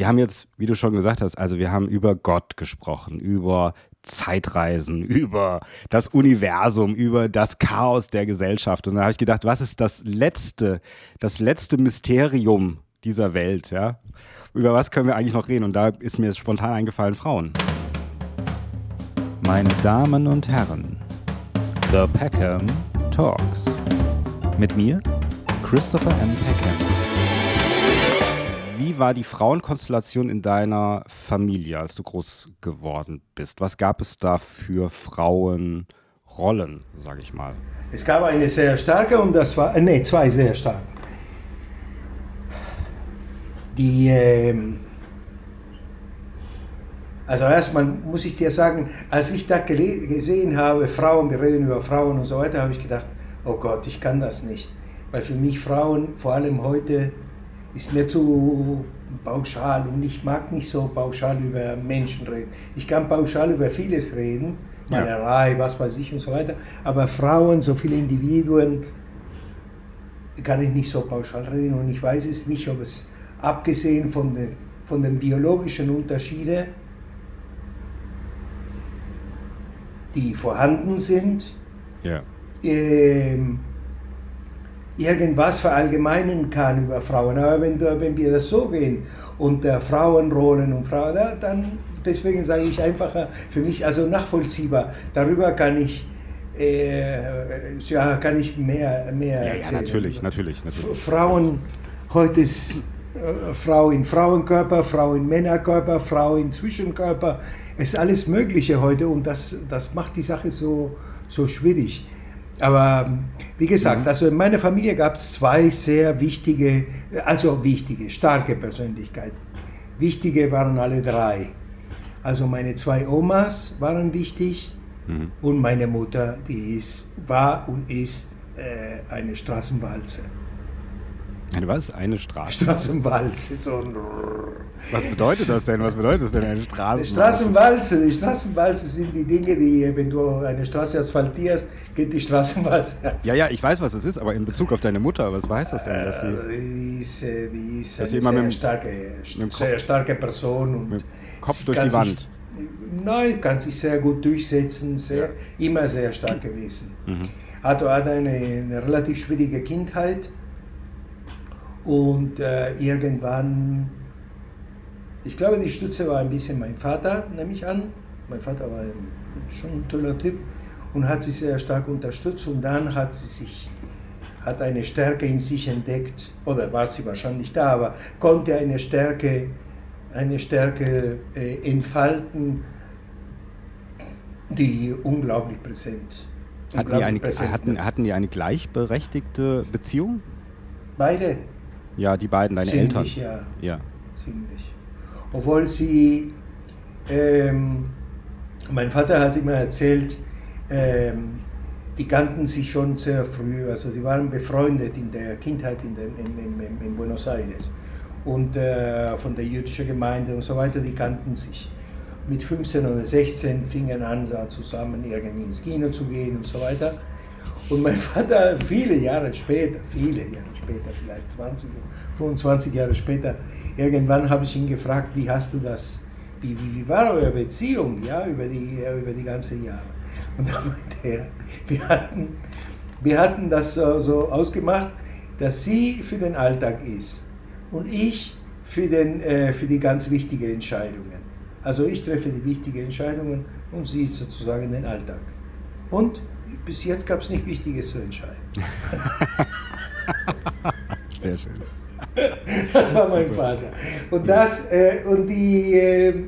wir haben jetzt, wie du schon gesagt hast, also wir haben über Gott gesprochen, über Zeitreisen, über das Universum, über das Chaos der Gesellschaft. Und da habe ich gedacht, was ist das letzte, das letzte Mysterium dieser Welt, ja? Über was können wir eigentlich noch reden? Und da ist mir spontan eingefallen, Frauen. Meine Damen und Herren, The Peckham Talks. Mit mir, Christopher M. Peckham. Wie war die Frauenkonstellation in deiner Familie, als du groß geworden bist? Was gab es da für Frauenrollen, sage ich mal? Es gab eine sehr starke und das war, nee, zwei sehr starke. Die, ähm, also erstmal muss ich dir sagen, als ich da gesehen habe, Frauen, wir reden über Frauen und so weiter, habe ich gedacht, oh Gott, ich kann das nicht. Weil für mich Frauen, vor allem heute, ist mir zu pauschal und ich mag nicht so pauschal über Menschen reden. Ich kann pauschal über vieles reden, Malerei, ja. was weiß ich und so weiter, aber Frauen, so viele Individuen, kann ich nicht so pauschal reden und ich weiß es nicht, ob es abgesehen von den, von den biologischen Unterschieden, die vorhanden sind, ja. ähm, irgendwas verallgemeinern kann über Frauen. Aber wenn, wenn wir das so gehen und äh, Frauenrollen und Frauen, dann deswegen sage ich einfach für mich also nachvollziehbar. Darüber kann ich äh, ja, kann ich mehr, mehr ja, erzählen. Ja, natürlich, natürlich, natürlich. Frauen, heute ist äh, Frau in Frauenkörper, Frau in Männerkörper, Frau in Zwischenkörper. Es ist alles Mögliche heute und das, das macht die Sache so, so schwierig. Aber wie gesagt, mhm. also in meiner Familie gab es zwei sehr wichtige, also wichtige, starke Persönlichkeiten. Wichtige waren alle drei. Also meine zwei Omas waren wichtig mhm. und meine Mutter, die ist, war und ist äh, eine Straßenwalze. Eine was? Eine Straße. Straßenwalze, so ein Was bedeutet das denn? Was bedeutet das denn, eine? Die Straßenwalze, die Straßenwalze sind die Dinge, die, wenn du eine Straße asphaltierst, geht die Straßenwalze. Ja, ja, ich weiß, was es ist, aber in Bezug auf deine Mutter, was heißt das denn? Dass sie, äh, die ist, die ist eine sehr, mit, starke, sehr starke Person. Und mit Kopf durch die Wand. Sich, nein, kann sich sehr gut durchsetzen, sehr, ja. immer sehr stark gewesen. Mhm. Hat, hat eine, eine relativ schwierige Kindheit und äh, irgendwann, ich glaube, die Stütze war ein bisschen mein Vater, nehme ich an. Mein Vater war schon ein toller Typ und hat sie sehr stark unterstützt. Und dann hat sie sich, hat eine Stärke in sich entdeckt, oder war sie wahrscheinlich da, aber konnte eine Stärke, eine Stärke äh, entfalten, die unglaublich präsent. Hatten die, eine, hatten, hatten die eine gleichberechtigte Beziehung? Beide. Ja, die beiden, deine Ziemlich, Eltern. Ja. ja. Ziemlich. Obwohl sie, ähm, mein Vater hat immer erzählt, ähm, die kannten sich schon sehr früh, also sie waren befreundet in der Kindheit in, den, in, in, in Buenos Aires und äh, von der jüdischen Gemeinde und so weiter, die kannten sich. Mit 15 oder 16 fingen an, zusammen irgendwie ins Kino zu gehen und so weiter. Und mein Vater, viele Jahre später, viele Jahre später, vielleicht 20, 25 Jahre später, irgendwann habe ich ihn gefragt, wie hast du das, wie, wie, wie war eure Beziehung, ja, über die, über die ganzen Jahre. Und dann meinte er, wir hatten, wir hatten das so, so ausgemacht, dass sie für den Alltag ist und ich für, den, äh, für die ganz wichtigen Entscheidungen. Also ich treffe die wichtigen Entscheidungen und sie ist sozusagen den Alltag. Und bis jetzt gab es nicht Wichtiges zu entscheiden. Sehr schön. Das war mein Vater. Und das äh, und die äh,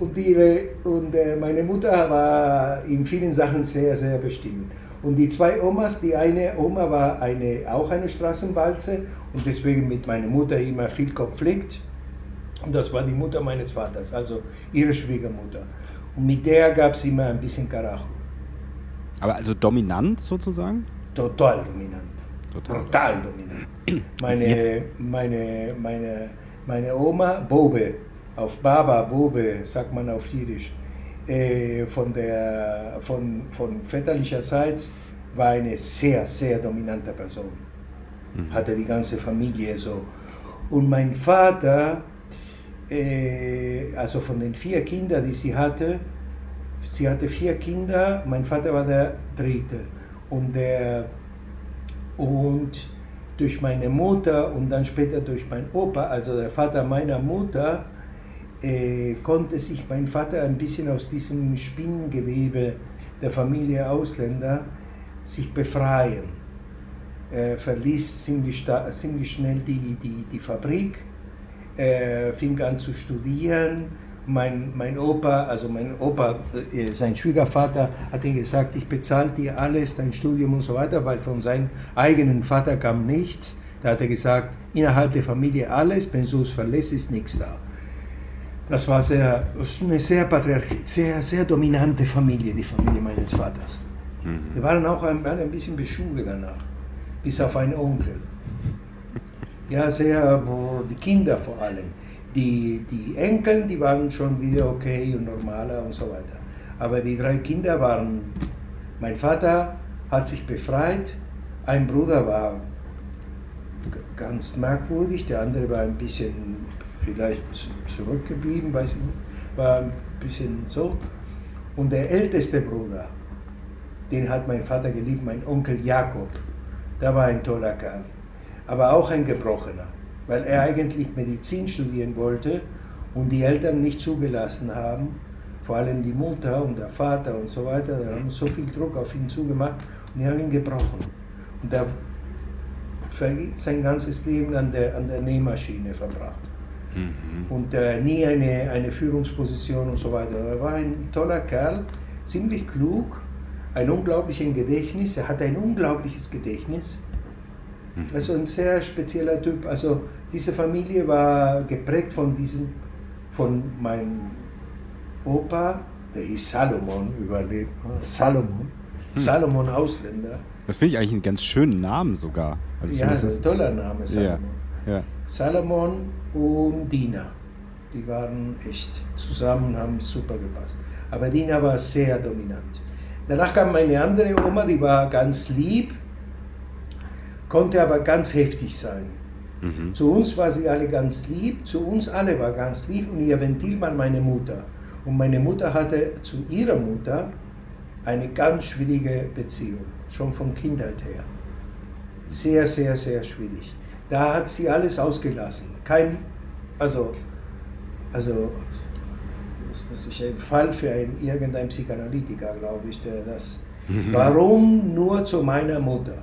und, die, und äh, meine Mutter war in vielen Sachen sehr, sehr bestimmt. Und die zwei Omas, die eine Oma war eine, auch eine Straßenwalze und deswegen mit meiner Mutter immer viel Konflikt. Und das war die Mutter meines Vaters, also ihre Schwiegermutter. Und mit der gab es immer ein bisschen Karacho. Aber also dominant sozusagen? Total dominant. Total, Total dominant. Meine, meine, meine, meine Oma, Bobe, auf Baba, Bobe, sagt man auf Jiddisch, äh, von, der, von, von väterlicherseits war eine sehr, sehr dominante Person. Mhm. Hatte die ganze Familie so. Und mein Vater, äh, also von den vier Kindern, die sie hatte, sie hatte vier Kinder, mein Vater war der dritte. Und, der, und durch meine Mutter und dann später durch meinen Opa, also der Vater meiner Mutter, äh, konnte sich mein Vater ein bisschen aus diesem Spinnengewebe der Familie Ausländer sich befreien. Er verließ ziemlich, ziemlich schnell die, die, die Fabrik, er fing an zu studieren. Mein, mein Opa, also mein Opa, äh, sein Schwiegervater, hat ihm gesagt, ich bezahle dir alles, dein Studium und so weiter, weil von seinem eigenen Vater kam nichts. Da hat er gesagt, innerhalb der Familie alles, wenn du es verlässt, ist nichts da. Das war sehr, eine sehr, sehr, sehr dominante Familie, die Familie meines Vaters. Mhm. Wir waren auch ein, waren ein bisschen beschuhe danach, bis auf einen Onkel. Ja, sehr, die Kinder vor allem. Die, die Enkel, die waren schon wieder okay und normaler und so weiter. Aber die drei Kinder waren, mein Vater hat sich befreit, ein Bruder war ganz merkwürdig, der andere war ein bisschen vielleicht zurückgeblieben, weiß ich nicht, war ein bisschen so. Und der älteste Bruder, den hat mein Vater geliebt, mein Onkel Jakob, der war ein toller Kerl, aber auch ein Gebrochener, weil er eigentlich Medizin studieren wollte und die Eltern nicht zugelassen haben, vor allem die Mutter und der Vater und so weiter, da haben so viel Druck auf ihn zugemacht und die haben ihn gebrochen. Und er sein ganzes Leben an der, an der Nähmaschine verbracht mhm. und äh, nie eine, eine Führungsposition und so weiter. Er war ein toller Kerl, ziemlich klug, ein unglaubliches Gedächtnis. Er hatte ein unglaubliches Gedächtnis. Mhm. Also ein sehr spezieller Typ. Also diese Familie war geprägt von diesem, von meinem Opa, der ist Salomon überlebt. Salomon. Hm. Salomon Ausländer. Das finde ich eigentlich einen ganz schönen Namen sogar. Also ja, das ist ein toller Name, Salomon. Ja, ja. Salomon und Dina. Die waren echt zusammen, haben super gepasst. Aber Dina war sehr dominant. Danach kam meine andere Oma, die war ganz lieb, konnte aber ganz heftig sein. Mhm. Zu uns war sie alle ganz lieb, zu uns alle war ganz lieb und ihr Ventil war meine Mutter. Und meine Mutter hatte zu ihrer Mutter eine ganz schwierige Beziehung, schon von Kindheit her. Sehr, sehr, sehr schwierig. Da hat sie alles ausgelassen. Kein, also, also, das ist ein Fall für einen, irgendeinen Psychoanalytiker, glaube ich, der das. Mhm. Warum nur zu meiner Mutter?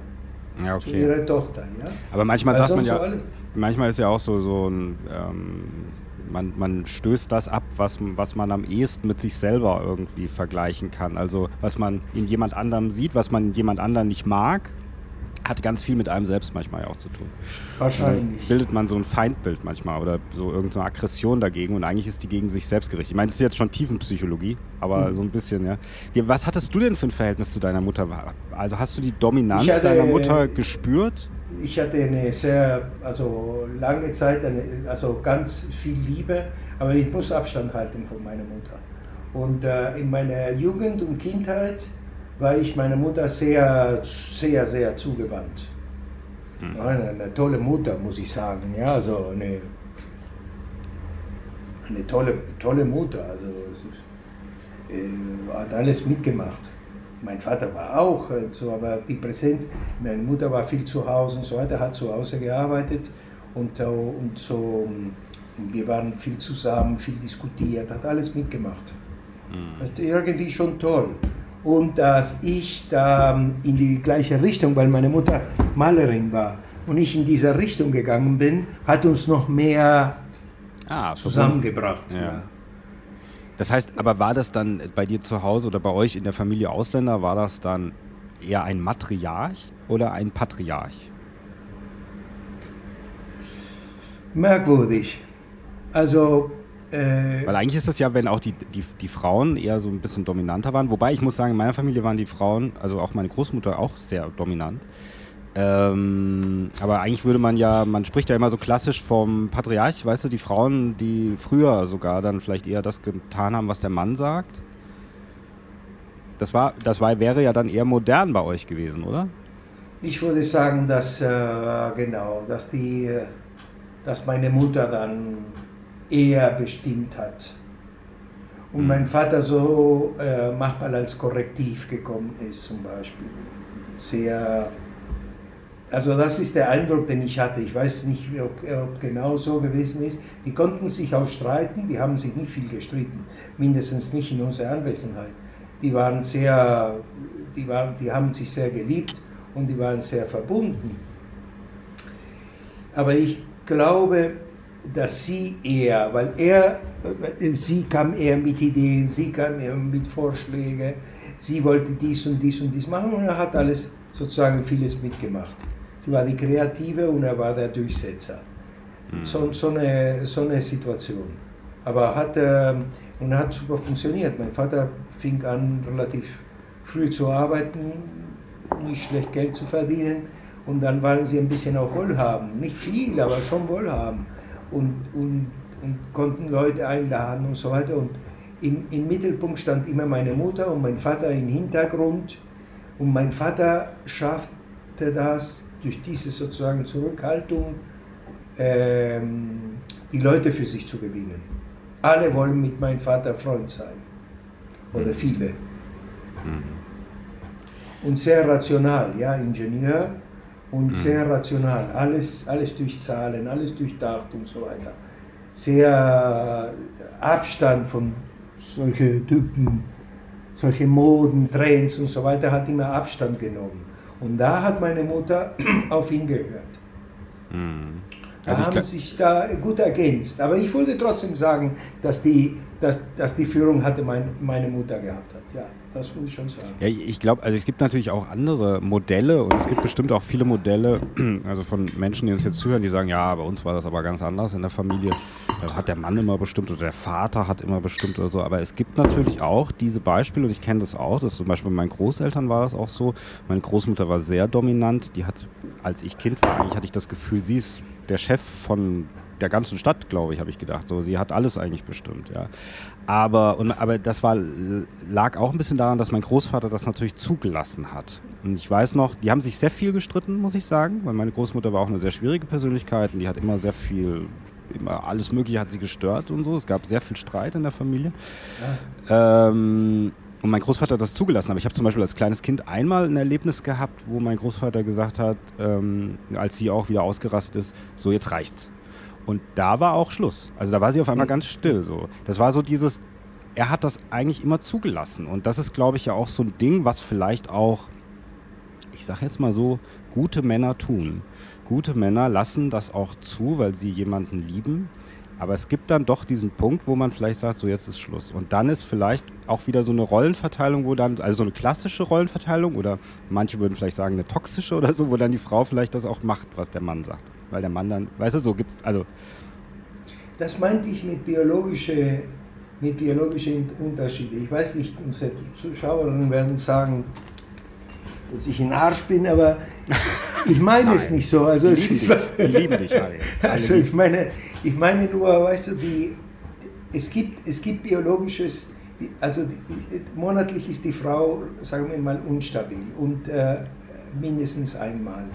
Ja, okay. Zu ihrer Tochter, ja. Aber manchmal Weil sagt man ja, manchmal ist ja auch so, so ein, ähm, man, man stößt das ab, was, was man am ehesten mit sich selber irgendwie vergleichen kann. Also was man in jemand anderem sieht, was man in jemand anderem nicht mag hat ganz viel mit einem selbst manchmal ja auch zu tun. Wahrscheinlich. Dann bildet man so ein Feindbild manchmal oder so irgendeine Aggression dagegen und eigentlich ist die gegen sich selbst gerichtet. Ich meine, das ist jetzt schon Tiefenpsychologie, aber mhm. so ein bisschen, ja. Was hattest du denn für ein Verhältnis zu deiner Mutter? Also hast du die Dominanz hatte, deiner Mutter gespürt? Ich hatte eine sehr, also lange Zeit, eine, also ganz viel Liebe, aber ich muss Abstand halten von meiner Mutter. Und äh, in meiner Jugend und Kindheit war ich meiner Mutter sehr, sehr, sehr zugewandt. Mhm. Eine, eine, tolle Mutter, muss ich sagen. Ja, also eine, eine tolle, tolle Mutter. Also äh, hat alles mitgemacht. Mein Vater war auch äh, so, aber die Präsenz, meine Mutter war viel zu Hause und so weiter, hat zu Hause gearbeitet und, äh, und so. Und wir waren viel zusammen, viel diskutiert, hat alles mitgemacht. Mhm. Das ist irgendwie schon toll und dass ich da in die gleiche Richtung, weil meine Mutter Malerin war und ich in dieser Richtung gegangen bin, hat uns noch mehr ah, zusammengebracht. Ja. Ja. Das heißt, aber war das dann bei dir zu Hause oder bei euch in der Familie Ausländer, war das dann eher ein Matriarch oder ein Patriarch? Merkwürdig. Also äh, Weil eigentlich ist das ja, wenn auch die, die, die Frauen eher so ein bisschen dominanter waren. Wobei ich muss sagen, in meiner Familie waren die Frauen, also auch meine Großmutter, auch sehr dominant. Ähm, aber eigentlich würde man ja, man spricht ja immer so klassisch vom Patriarch, weißt du, die Frauen, die früher sogar dann vielleicht eher das getan haben, was der Mann sagt. Das war, das war, wäre ja dann eher modern bei euch gewesen, oder? Ich würde sagen, dass äh, genau, dass die, dass meine Mutter dann er bestimmt hat. Und mhm. mein Vater so äh, manchmal als Korrektiv gekommen ist zum Beispiel. Sehr, also das ist der Eindruck, den ich hatte. Ich weiß nicht, ob, ob genau so gewesen ist. Die konnten sich auch streiten, die haben sich nicht viel gestritten, mindestens nicht in unserer Anwesenheit. Die waren sehr, die, waren, die haben sich sehr geliebt und die waren sehr verbunden. Aber ich glaube, dass sie eher, weil er, sie kam eher mit Ideen, sie kam eher mit Vorschlägen, sie wollte dies und dies und dies machen und er hat alles sozusagen vieles mitgemacht. Sie war die Kreative und er war der Durchsetzer. Mhm. So, so, eine, so eine Situation. Aber hat, äh, und hat super funktioniert. Mein Vater fing an, relativ früh zu arbeiten, nicht schlecht Geld zu verdienen und dann waren sie ein bisschen auch wohlhabend. Nicht viel, aber schon wohlhabend. Und, und, und konnten Leute einladen und so weiter. Und im, im Mittelpunkt stand immer meine Mutter und mein Vater im Hintergrund. Und mein Vater schaffte das durch diese sozusagen Zurückhaltung, ähm, die Leute für sich zu gewinnen. Alle wollen mit meinem Vater Freund sein. Oder viele. Mhm. Und sehr rational, ja, Ingenieur und mhm. sehr rational. Alles, alles durch Zahlen, alles durchdacht und so weiter. Sehr Abstand von solchen Typen, solche Moden, Trends und so weiter, hat immer Abstand genommen. Und da hat meine Mutter auf ihn gehört. Mhm. Also da haben sich da gut ergänzt. Aber ich würde trotzdem sagen, dass die, dass, dass die Führung hatte mein, meine Mutter gehabt hat. Ja, das würde ich schon sagen. Ja, ich glaube, also es gibt natürlich auch andere Modelle und es gibt bestimmt auch viele Modelle, also von Menschen, die uns jetzt zuhören, die sagen, ja, bei uns war das aber ganz anders in der Familie. Da hat der Mann immer bestimmt oder der Vater hat immer bestimmt oder so. Aber es gibt natürlich auch diese Beispiele und ich kenne das auch. Das zum Beispiel bei meinen Großeltern war das auch so. Meine Großmutter war sehr dominant. Die hat, als ich Kind war, eigentlich hatte ich das Gefühl, sie ist der Chef von der ganzen Stadt, glaube ich, habe ich gedacht. So, sie hat alles eigentlich bestimmt, ja. Aber, und, aber das war, lag auch ein bisschen daran, dass mein Großvater das natürlich zugelassen hat. Und ich weiß noch, die haben sich sehr viel gestritten, muss ich sagen, weil meine Großmutter war auch eine sehr schwierige Persönlichkeit und die hat immer sehr viel, immer alles Mögliche hat sie gestört und so. Es gab sehr viel Streit in der Familie. Ja. Ähm, und mein Großvater hat das zugelassen. Aber ich habe zum Beispiel als kleines Kind einmal ein Erlebnis gehabt, wo mein Großvater gesagt hat, ähm, als sie auch wieder ausgerastet ist, so jetzt reicht's. Und da war auch Schluss. Also da war sie auf einmal ganz still. So. Das war so dieses, er hat das eigentlich immer zugelassen. Und das ist, glaube ich, ja auch so ein Ding, was vielleicht auch, ich sage jetzt mal so, gute Männer tun. Gute Männer lassen das auch zu, weil sie jemanden lieben aber es gibt dann doch diesen Punkt, wo man vielleicht sagt, so jetzt ist Schluss. Und dann ist vielleicht auch wieder so eine Rollenverteilung, wo dann, also so eine klassische Rollenverteilung oder manche würden vielleicht sagen eine toxische oder so, wo dann die Frau vielleicht das auch macht, was der Mann sagt. Weil der Mann dann, weißt du, so gibt es, also. Das meinte ich mit biologische, mit biologischen Unterschieden. Ich weiß nicht, unsere Zuschauerinnen werden sagen, dass ich ein Arsch bin, aber ich meine es nicht so. Also es ist, dich, lieben dich, Harry. Also ich meine, ich meine nur, weißt du, die, es, gibt, es gibt biologisches, also die, monatlich ist die Frau, sagen wir mal, unstabil und äh, mindestens einmal.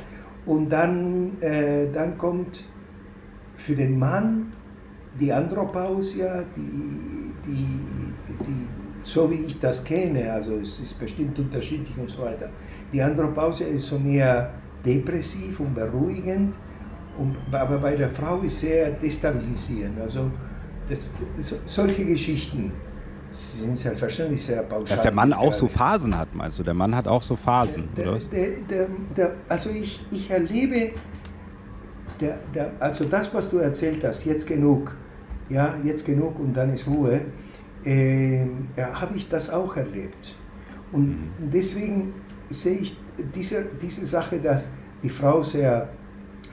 Und dann, äh, dann kommt für den Mann die Andropausia, die, die, die, so wie ich das kenne, also es ist bestimmt unterschiedlich und so weiter. Die Andropausia ist so mehr depressiv und beruhigend, und, aber bei der Frau ist sehr destabilisierend. Also das, solche Geschichten sind selbstverständlich sehr pauschal. Dass der Mann auch so Phasen hat, meinst du? Der Mann hat auch so Phasen, der, der, der, also ich, ich erlebe, also das, was du erzählt hast, jetzt genug, ja, jetzt genug und dann ist Ruhe, äh, ja, habe ich das auch erlebt. Und mhm. deswegen sehe ich diese, diese Sache, dass die Frau sehr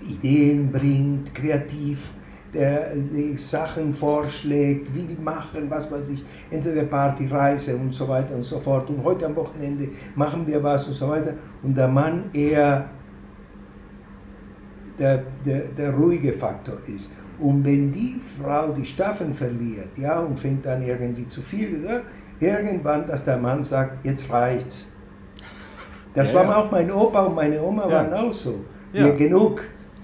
Ideen bringt, kreativ der, die Sachen vorschlägt, will machen, was weiß ich, entweder Party, Reise und so weiter und so fort. Und heute am Wochenende machen wir was und so weiter. Und der Mann eher der, der, der ruhige Faktor ist. Und wenn die Frau die Staffeln verliert, ja, und fängt dann irgendwie zu viel, ja, irgendwann, dass der Mann sagt, jetzt reicht's das ja, war ja. auch mein Opa und meine Oma ja. waren auch so. Ja. genug,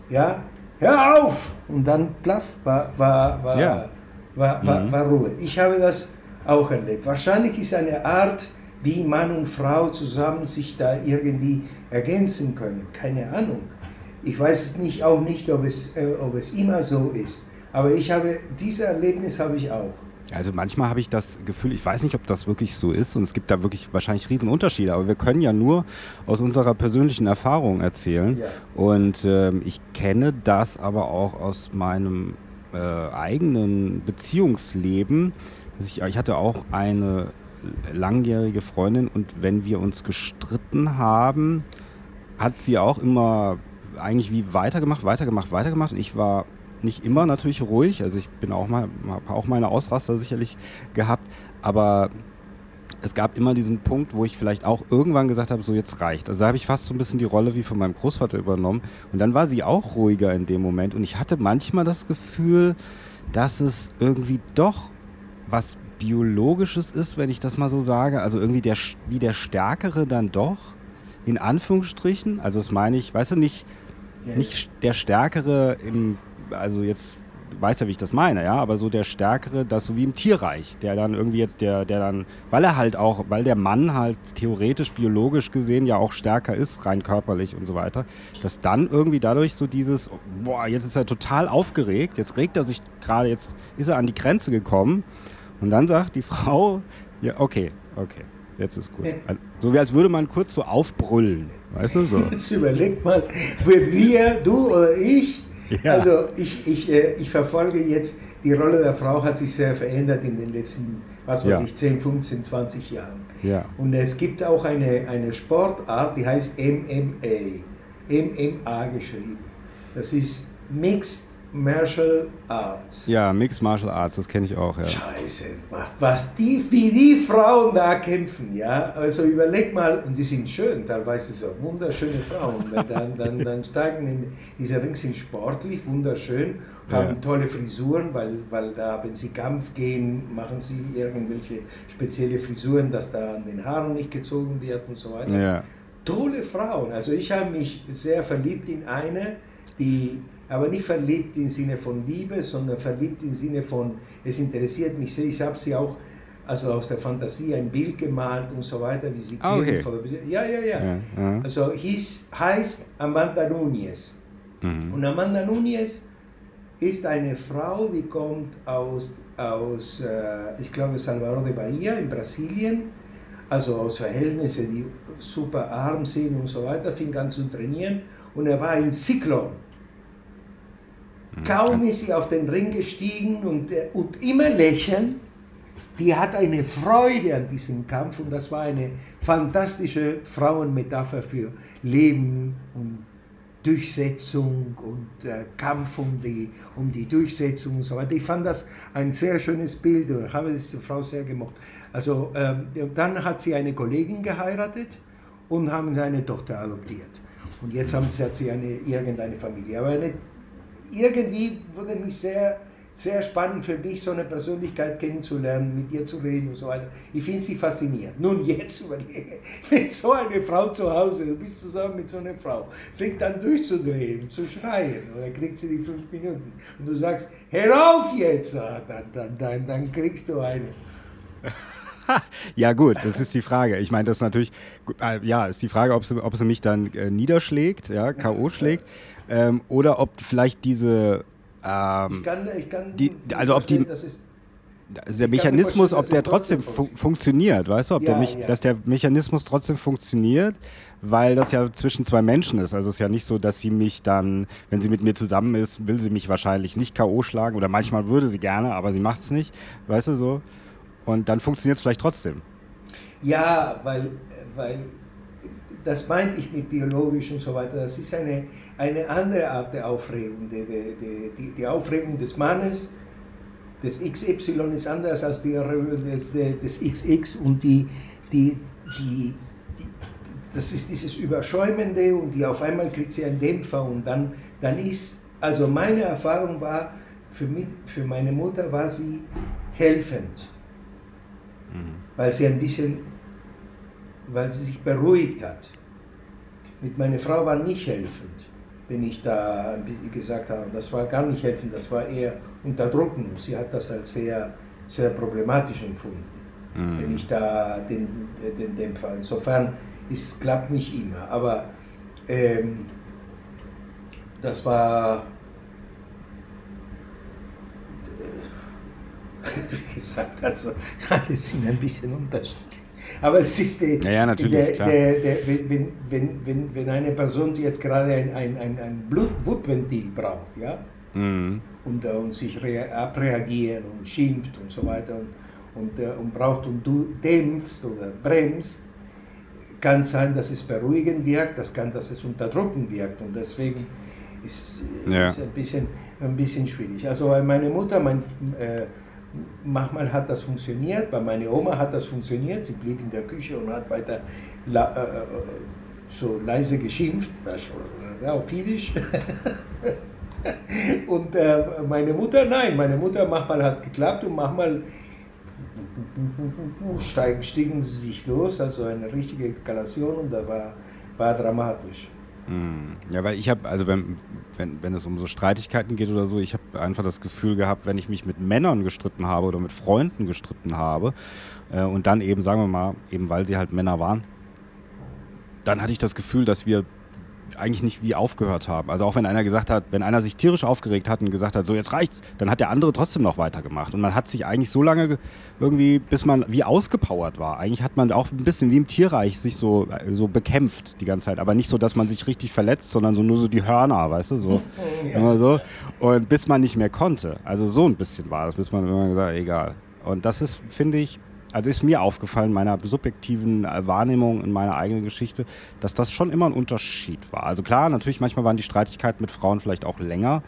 ja, hör auf! Und dann plaff, war, war, war, ja. war, war, mhm. war Ruhe. Ich habe das auch erlebt. Wahrscheinlich ist eine Art, wie Mann und Frau zusammen sich da irgendwie ergänzen können. Keine Ahnung. Ich weiß es nicht, auch nicht, ob es, äh, ob es immer so ist. Aber ich habe, dieses Erlebnis habe ich auch. Also manchmal habe ich das Gefühl, ich weiß nicht, ob das wirklich so ist und es gibt da wirklich wahrscheinlich Riesenunterschiede, aber wir können ja nur aus unserer persönlichen Erfahrung erzählen. Ja. Und ähm, ich kenne das aber auch aus meinem äh, eigenen Beziehungsleben. Ich, ich hatte auch eine langjährige Freundin und wenn wir uns gestritten haben, hat sie auch immer eigentlich wie weitergemacht, weitergemacht, weitergemacht und ich war nicht immer natürlich ruhig. Also ich bin auch mal, habe auch meine Ausraster sicherlich gehabt, aber es gab immer diesen Punkt, wo ich vielleicht auch irgendwann gesagt habe, so jetzt reicht. Also da habe ich fast so ein bisschen die Rolle wie von meinem Großvater übernommen. Und dann war sie auch ruhiger in dem Moment. Und ich hatte manchmal das Gefühl, dass es irgendwie doch was Biologisches ist, wenn ich das mal so sage. Also irgendwie der, wie der Stärkere dann doch, in Anführungsstrichen. Also das meine ich, weißt du, nicht, nicht der Stärkere im also jetzt weiß ja, wie ich das meine, ja, aber so der Stärkere, das so wie im Tierreich, der dann irgendwie jetzt, der, der dann, weil er halt auch, weil der Mann halt theoretisch, biologisch gesehen ja auch stärker ist, rein körperlich und so weiter, dass dann irgendwie dadurch so dieses, boah, jetzt ist er total aufgeregt, jetzt regt er sich gerade, jetzt ist er an die Grenze gekommen und dann sagt die Frau, ja, okay, okay, jetzt ist gut. So wie als würde man kurz so aufbrüllen, weißt du, so. Jetzt überlegt mal, wir, du oder ich, ja. Also ich, ich, äh, ich verfolge jetzt, die Rolle der Frau hat sich sehr verändert in den letzten, was weiß ja. ich, 10, 15, 20 Jahren. Ja. Und es gibt auch eine, eine Sportart, die heißt MMA. MMA geschrieben. Das ist Mixed Martial Arts. Ja, Mixed Martial Arts, das kenne ich auch, ja. Scheiße, was die, wie die Frauen da kämpfen, ja. Also überleg mal, und die sind schön, teilweise so wunderschöne Frauen. dann, dann, dann steigen in diese Ring, sind sportlich, wunderschön, haben ja. tolle Frisuren, weil, weil da, wenn sie Kampf gehen, machen sie irgendwelche spezielle Frisuren, dass da an den Haaren nicht gezogen wird und so weiter. Ja. Tolle Frauen. Also ich habe mich sehr verliebt in eine, die aber nicht verliebt im Sinne von Liebe, sondern verliebt im Sinne von, es interessiert mich sehr. Ich habe sie auch also aus der Fantasie ein Bild gemalt und so weiter, wie sie ah, okay. ja, ja, ja, ja. Also hieß, heißt Amanda Núñez. Mhm. Und Amanda Núñez ist eine Frau, die kommt aus, aus äh, ich glaube, Salvador de Bahia in Brasilien, also aus Verhältnissen, die super arm sind und so weiter, fing an zu trainieren und er war in Cyclone. Mhm. Kaum ist sie auf den Ring gestiegen und, äh, und immer lächeln. Die hat eine Freude an diesem Kampf und das war eine fantastische Frauenmetapher für Leben und Durchsetzung und äh, Kampf um die, um die Durchsetzung und so weiter. Ich fand das ein sehr schönes Bild und habe diese Frau sehr gemocht. Also ähm, dann hat sie eine Kollegin geheiratet und haben seine Tochter adoptiert. Und jetzt haben hat sie eine, irgendeine Familie. Aber eine irgendwie würde mich sehr, sehr spannend für mich, so eine Persönlichkeit kennenzulernen, mit ihr zu reden und so weiter. Ich finde sie faszinierend. Nun, jetzt überlege, wenn so eine Frau zu Hause, du bist zusammen mit so einer Frau, fängt dann durchzudrehen, zu schreien, dann kriegst du die fünf Minuten. Und du sagst, hör auf jetzt, ah, dann, dann, dann, dann kriegst du eine. ja, gut, das ist die Frage. Ich meine, das ist natürlich, äh, ja, ist die Frage, ob sie, ob sie mich dann äh, niederschlägt, ja, K.O. schlägt. Ähm, oder ob vielleicht diese. Ähm, ich kann, ich kann die, also ob die. also der Mechanismus, ob der trotzdem fu funktioniert, weißt du, ob ja, der ja. dass der Mechanismus trotzdem funktioniert, weil das ja zwischen zwei Menschen ist. Also es ist ja nicht so, dass sie mich dann, wenn sie mit mir zusammen ist, will sie mich wahrscheinlich nicht K.O. schlagen oder manchmal würde sie gerne, aber sie macht es nicht, weißt du so. Und dann funktioniert es vielleicht trotzdem. Ja, weil, weil das meinte ich mit biologisch und so weiter. Das ist eine, eine andere Art der Aufregung. Die, die, die, die Aufregung des Mannes, des XY ist anders als die des, des XX und die, die, die, das ist dieses Überschäumende und die auf einmal kriegt sie einen Dämpfer und dann, dann ist, also meine Erfahrung war, für, mich, für meine Mutter war sie helfend, mhm. weil sie ein bisschen weil sie sich beruhigt hat. Mit meiner Frau war nicht helfend. Wenn ich da gesagt habe, das war gar nicht helfen, das war eher unterdrücken. Sie hat das als sehr, sehr problematisch empfunden, mhm. wenn ich da den, den Dämpfer. Insofern es klappt nicht immer, aber ähm, das war wie gesagt, also alle sind ein bisschen unterschiedlich. Aber es ist der, ja, ja, natürlich, der, der, der, wenn, wenn, wenn, wenn eine Person jetzt gerade ein, ein, ein, ein Blutventil braucht, ja, mhm. und, äh, und sich abreagieren und schimpft und so weiter und, und, äh, und braucht und du dämpfst oder bremst, kann sein, dass es beruhigend wirkt, das kann, dass es unterdrücken wirkt und deswegen ist es ja. ein, bisschen, ein bisschen schwierig. Also meine Mutter, mein äh, manchmal hat das funktioniert, bei meiner Oma hat das funktioniert, sie blieb in der Küche und hat weiter äh, äh, so leise geschimpft, ja, auf Finnisch. und äh, meine Mutter, nein, meine Mutter manchmal hat geklappt und manchmal steigen, stiegen sie sich los, also eine richtige Eskalation und da war, war dramatisch. Ja, weil ich habe, also wenn, wenn, wenn es um so Streitigkeiten geht oder so, ich habe einfach das Gefühl gehabt, wenn ich mich mit Männern gestritten habe oder mit Freunden gestritten habe äh, und dann eben, sagen wir mal, eben weil sie halt Männer waren, dann hatte ich das Gefühl, dass wir eigentlich nicht wie aufgehört haben. Also auch wenn einer gesagt hat, wenn einer sich tierisch aufgeregt hat und gesagt hat, so jetzt reicht's, dann hat der andere trotzdem noch weitergemacht. Und man hat sich eigentlich so lange irgendwie, bis man wie ausgepowert war. Eigentlich hat man auch ein bisschen wie im Tierreich sich so, so bekämpft die ganze Zeit. Aber nicht so, dass man sich richtig verletzt, sondern so nur so die Hörner, weißt du, so. Ja. Immer so. Und bis man nicht mehr konnte. Also so ein bisschen war das, bis man immer gesagt hat, egal. Und das ist, finde ich, also ist mir aufgefallen, meiner subjektiven äh, Wahrnehmung in meiner eigenen Geschichte, dass das schon immer ein Unterschied war. Also klar, natürlich manchmal waren die Streitigkeiten mit Frauen vielleicht auch länger,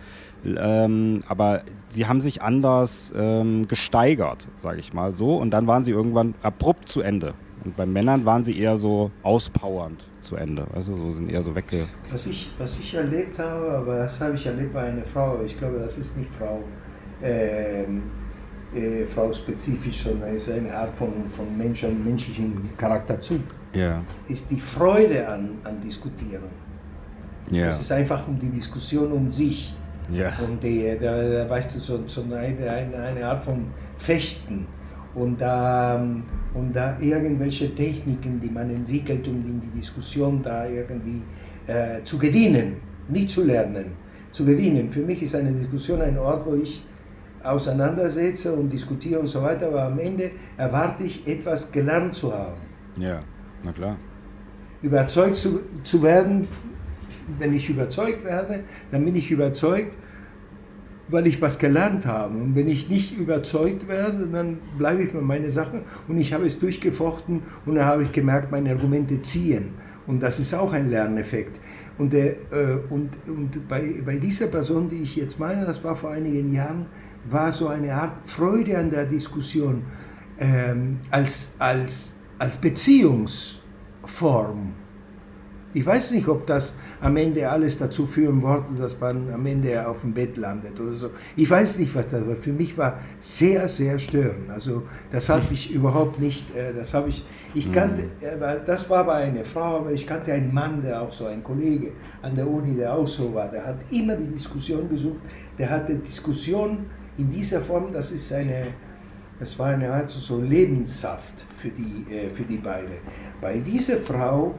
ähm, aber sie haben sich anders ähm, gesteigert, sage ich mal so, und dann waren sie irgendwann abrupt zu Ende. Und bei Männern waren sie eher so auspowernd zu Ende, also so sind eher so wegge. Was ich, was ich erlebt habe, aber das habe ich erlebt bei einer Frau, ich glaube, das ist nicht Frau. Ähm äh, Frau spezifisch, sondern ist eine Art von, von Menschen, menschlichen Charakterzug, yeah. ist die Freude an, an Diskutieren. Yeah. Es ist einfach um die Diskussion um sich. Yeah. Und die, da, da, weißt du, so, so eine, eine, eine Art von Fechten und da, und da irgendwelche Techniken, die man entwickelt, um in die Diskussion da irgendwie äh, zu gewinnen, nicht zu lernen, zu gewinnen. Für mich ist eine Diskussion ein Ort, wo ich auseinandersetze und diskutiere und so weiter, aber am Ende erwarte ich etwas gelernt zu haben. Ja, na klar. Überzeugt zu, zu werden, wenn ich überzeugt werde, dann bin ich überzeugt, weil ich was gelernt habe. Und wenn ich nicht überzeugt werde, dann bleibe ich bei meinen Sachen und ich habe es durchgefochten und dann habe ich gemerkt, meine Argumente ziehen. Und das ist auch ein Lerneffekt. Und, der, äh, und, und bei, bei dieser Person, die ich jetzt meine, das war vor einigen Jahren, war so eine Art Freude an der Diskussion ähm, als, als, als Beziehungsform. Ich weiß nicht, ob das am Ende alles dazu führen wollte, dass man am Ende auf dem Bett landet oder so. Ich weiß nicht, was das war. Für mich war sehr, sehr störend. Also das habe ich überhaupt nicht, äh, das habe ich, ich kannte, mhm. äh, das war bei einer Frau, aber ich kannte einen Mann, der auch so ein Kollege an der Uni, der auch so war. Der hat immer die Diskussion gesucht, der hatte Diskussion in dieser Form, das ist eine, das war eine Art so Lebenssaft für die, äh, für die beiden. Bei dieser Frau,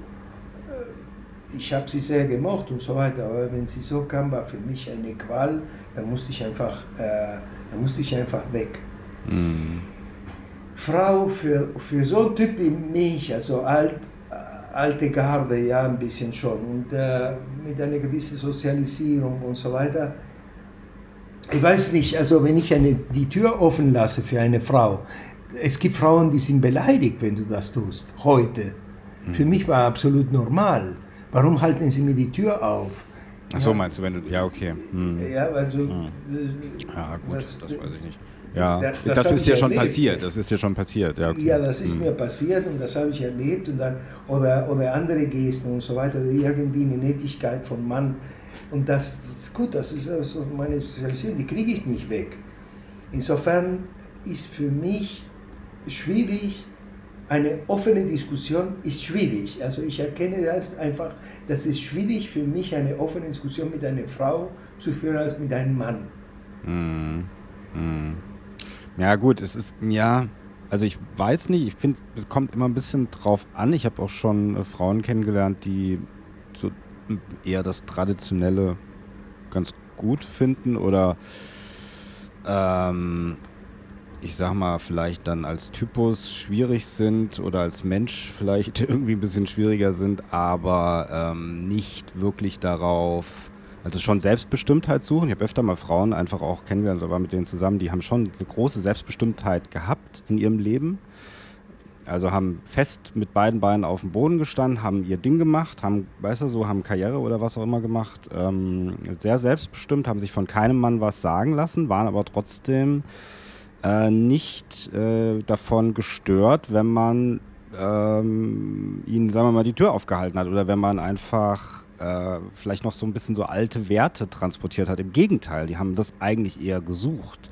äh, ich habe sie sehr gemocht und so weiter, aber wenn sie so kam, war für mich eine Qual, dann musste ich einfach, äh, dann musste ich einfach weg. Mhm. Frau für, für so einen Typ wie mich, also alt, alte Garde, ja, ein bisschen schon, und äh, mit einer gewissen Sozialisierung und so weiter, ich weiß nicht, also wenn ich eine, die Tür offen lasse für eine Frau, es gibt Frauen, die sind beleidigt, wenn du das tust, heute. Mhm. Für mich war absolut normal. Warum halten sie mir die Tür auf? Ach so, ja. meinst du, wenn du, ja, okay. Mhm. Ja, also. Mhm. Ja, gut, das, das weiß ich nicht. Ja, das, das, das ist dir schon passiert. Das ist dir schon passiert. Ja, okay. ja das ist mhm. mir passiert und das habe ich erlebt und dann oder oder andere Gesten und so weiter. Irgendwie eine Nettigkeit vom Mann und das, das ist gut, das ist also meine Sozialisierung, die kriege ich nicht weg. Insofern ist für mich schwierig, eine offene Diskussion ist schwierig. Also ich erkenne das einfach, das ist schwierig für mich, eine offene Diskussion mit einer Frau zu führen als mit einem Mann. Mm, mm. Ja gut, es ist, ja, also ich weiß nicht, ich finde, es kommt immer ein bisschen drauf an. Ich habe auch schon äh, Frauen kennengelernt, die so eher das Traditionelle ganz gut finden oder ähm, ich sag mal, vielleicht dann als Typus schwierig sind oder als Mensch vielleicht irgendwie ein bisschen schwieriger sind, aber ähm, nicht wirklich darauf, also schon Selbstbestimmtheit suchen. Ich habe öfter mal Frauen einfach auch kennengelernt, aber mit denen zusammen, die haben schon eine große Selbstbestimmtheit gehabt in ihrem Leben. Also haben fest mit beiden Beinen auf dem Boden gestanden, haben ihr Ding gemacht, haben, weißt du, so haben Karriere oder was auch immer gemacht. Ähm, sehr selbstbestimmt, haben sich von keinem Mann was sagen lassen, waren aber trotzdem äh, nicht äh, davon gestört, wenn man ähm, ihnen, sagen wir mal, die Tür aufgehalten hat oder wenn man einfach äh, vielleicht noch so ein bisschen so alte Werte transportiert hat. Im Gegenteil, die haben das eigentlich eher gesucht.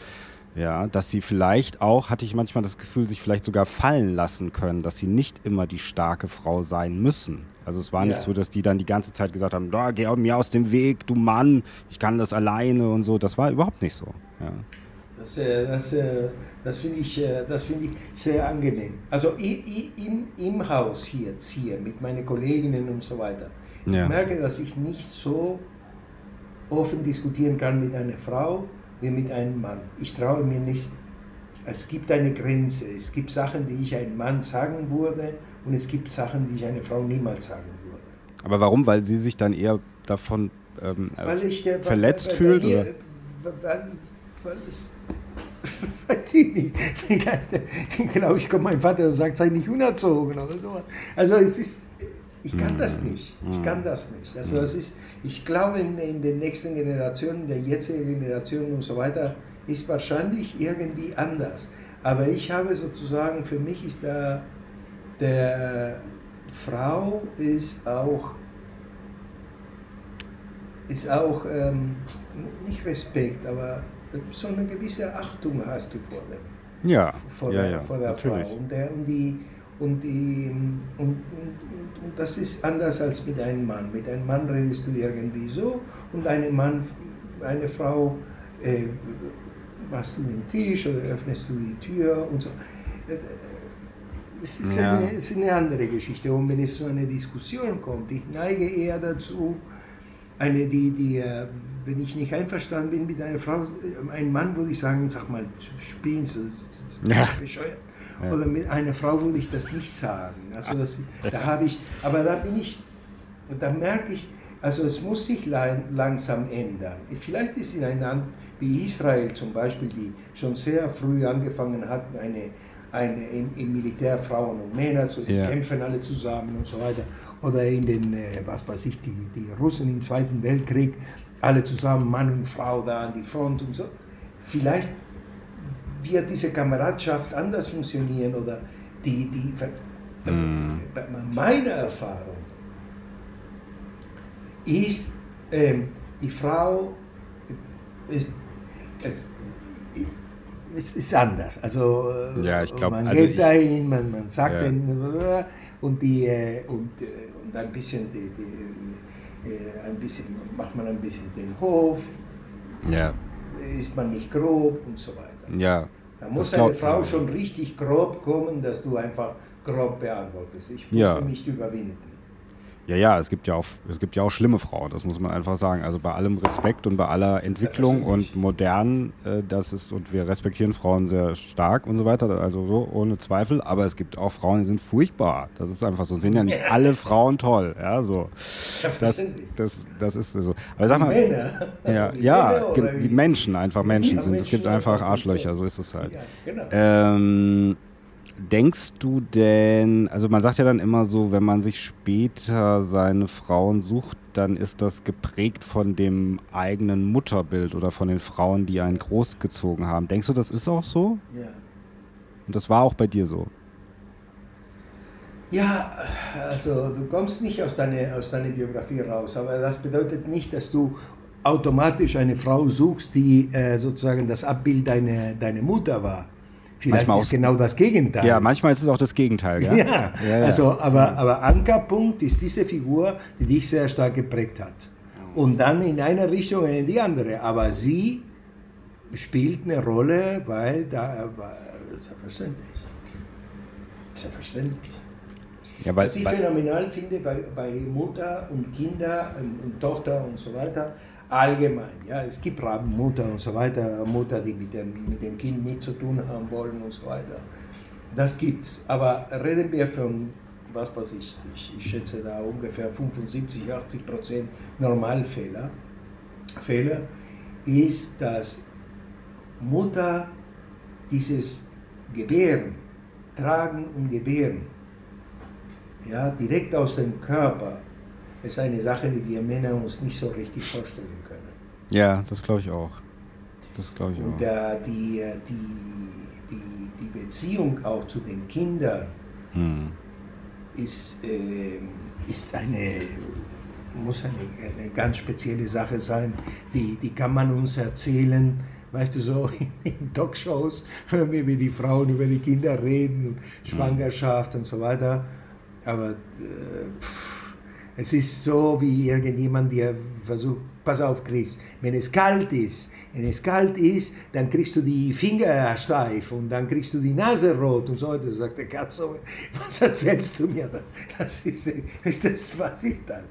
Ja, dass sie vielleicht auch, hatte ich manchmal das Gefühl, sich vielleicht sogar fallen lassen können, dass sie nicht immer die starke Frau sein müssen. Also es war nicht so, dass die dann die ganze Zeit gesagt haben, da, geh mir aus dem Weg, du Mann, ich kann das alleine und so. Das war überhaupt nicht so. Ja. Das, äh, das, äh, das finde ich, äh, find ich sehr angenehm. Also in, im Haus hier, hier mit meinen Kolleginnen und so weiter. Ja. Ich merke, dass ich nicht so offen diskutieren kann mit einer Frau wie mit einem Mann. Ich traue mir nicht. Es gibt eine Grenze. Es gibt Sachen, die ich einem Mann sagen würde und es gibt Sachen, die ich einer Frau niemals sagen würde. Aber warum? Weil sie sich dann eher davon ähm, ich, verletzt weil, fühlt? Mir, weil, weil es weiß ich nicht. Ich glaube, ich komme mein Vater und sagt, sei nicht unerzogen oder so. Also es ist, ich kann das mhm. nicht. Ich kann mhm. das nicht. Also das ist, ich glaube, in, in den nächsten Generationen, der jetzigen Generation und so weiter, ist wahrscheinlich irgendwie anders. Aber ich habe sozusagen, für mich ist da, der Frau ist auch, ist auch ähm, nicht Respekt, aber so eine gewisse Achtung hast du vor dem. Ja, vor ja, der, ja, vor der natürlich. Frau. Und, der, und die, und, die, und, und, und, das ist anders als mit einem Mann. Mit einem Mann redest du irgendwie so und einem Mann, eine Frau, äh, machst du den Tisch oder öffnest du die Tür und so. Es ist, ja. eine, es ist eine andere Geschichte. Und wenn es zu einer Diskussion kommt, ich neige eher dazu, eine, die, die, äh, wenn ich nicht einverstanden bin mit einer Frau, äh, einem Mann würde ich sagen, sag mal, spielst du, ja. bescheuert. Ja. Oder mit einer Frau würde ich das nicht sagen. Also das, da habe ich, aber da bin ich, und da merke ich, also es muss sich langsam ändern. Vielleicht ist in einem Land wie Israel zum Beispiel, die schon sehr früh angefangen hatten, eine, eine, im, im Militär Frauen und Männer zu ja. kämpfen alle zusammen und so weiter. Oder in den, äh, was weiß ich, die, die Russen im Zweiten Weltkrieg, alle zusammen, Mann und Frau da an die Front und so. Vielleicht wird diese Kameradschaft anders funktionieren oder die, die mm. meine Erfahrung ist, ähm, die Frau ist, ist, es ist anders. Also ja, ich glaub, man also geht dahin, man, man sagt ja. den und die äh, und, äh, und ein bisschen die, die äh, ein bisschen macht man ein bisschen den Hof. Ja. Ist man nicht grob und so weiter. Ja. Da muss eine Frau schon richtig grob kommen, dass du einfach grob beantwortest. Ich muss ja. mich überwinden. Ja, ja, es gibt ja auch, es gibt ja auch schlimme Frauen, das muss man einfach sagen. Also bei allem Respekt und bei aller Entwicklung und modern, äh, das ist, und wir respektieren Frauen sehr stark und so weiter, also so ohne Zweifel, aber es gibt auch Frauen, die sind furchtbar. Das ist einfach so. Sind ja nicht alle Frauen toll, ja, so. Das, das, das ist so. Aber sag mal, Männer. ja, ja, wie Menschen einfach Menschen sind. Es gibt einfach Arschlöcher, so ist es halt. Ja, genau. Ähm, Denkst du denn, also man sagt ja dann immer so, wenn man sich später seine Frauen sucht, dann ist das geprägt von dem eigenen Mutterbild oder von den Frauen, die einen großgezogen haben. Denkst du, das ist auch so? Ja. Und das war auch bei dir so? Ja, also du kommst nicht aus deiner, aus deiner Biografie raus, aber das bedeutet nicht, dass du automatisch eine Frau suchst, die äh, sozusagen das Abbild deiner, deiner Mutter war. Vielleicht Manchmal ist auch- genau das Gegenteil. Ja, manchmal ist es auch das Gegenteil. Gell? Ja, Ja, ja. also, aber, aber Ankerpunkt ist diese Figur, die dich sehr stark geprägt hat. Und dann in eine Richtung in die andere. Aber sie spielt eine Rolle, weil da war selbstverständlich. Selbstverständlich. Ja, weil, Was ich weil, phänomenal finde bei, bei Mutter und Kinder und, und Tochter und so weiter, allgemein. Ja, es gibt Rabenmutter und so weiter, Mutter, die mit dem, mit dem Kind nichts zu tun haben wollen und so weiter. Das gibt's. Aber reden wir von, was weiß ich, ich, ich schätze da ungefähr 75, 80 Prozent Normalfehler. Fehler ist, dass Mutter dieses Gebären, Tragen und Gebären, ja, direkt aus dem Körper, ist eine Sache, die wir Männer uns nicht so richtig vorstellen können. ja, das glaube ich auch. Das glaube ich Und auch. äh, die, die, die, die Beziehung auch zu den Kindern Hm. ist, äh, ist eine, muss eine, eine ganz spezielle Sache sein. Die, die kann man uns erzählen, weißt du, so in Talkshows, wenn wir über die Frauen, über die Kinder reden, und Schwangerschaft und so weiter. Aber äh, pff, es ist so, wie irgendjemand dir versucht, pass auf, Chris, wenn es kalt ist, wenn es kalt ist, dann kriegst du die Finger steif und dann kriegst du die Nase rot und so weiter. Sagt der Katz so, was erzählst du mir da? Das ist, ist das, was ist das?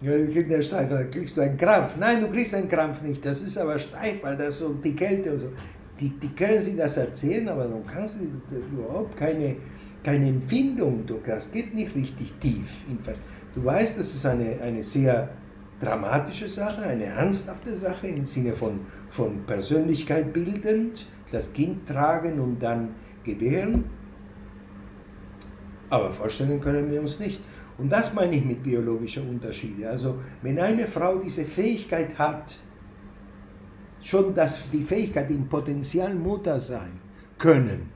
Ja. die Kinder steif, dann kriegst du einen Krampf. Nein, du kriegst einen Krampf nicht, das ist aber steif, weil das so die Kälte und so. Die, die können sie das erzählen, aber du kannst sie überhaupt keine, keine Empfindung, du, das geht nicht richtig tief. Du weißt, das ist eine, eine sehr dramatische Sache, eine ernsthafte Sache im Sinne von, von Persönlichkeit bildend, das Kind tragen und dann gebären. Aber vorstellen können wir uns nicht. Und das meine ich mit biologischer Unterschiede. Also wenn eine Frau diese Fähigkeit hat, schon das, die Fähigkeit im Potenzial Mutter sein können,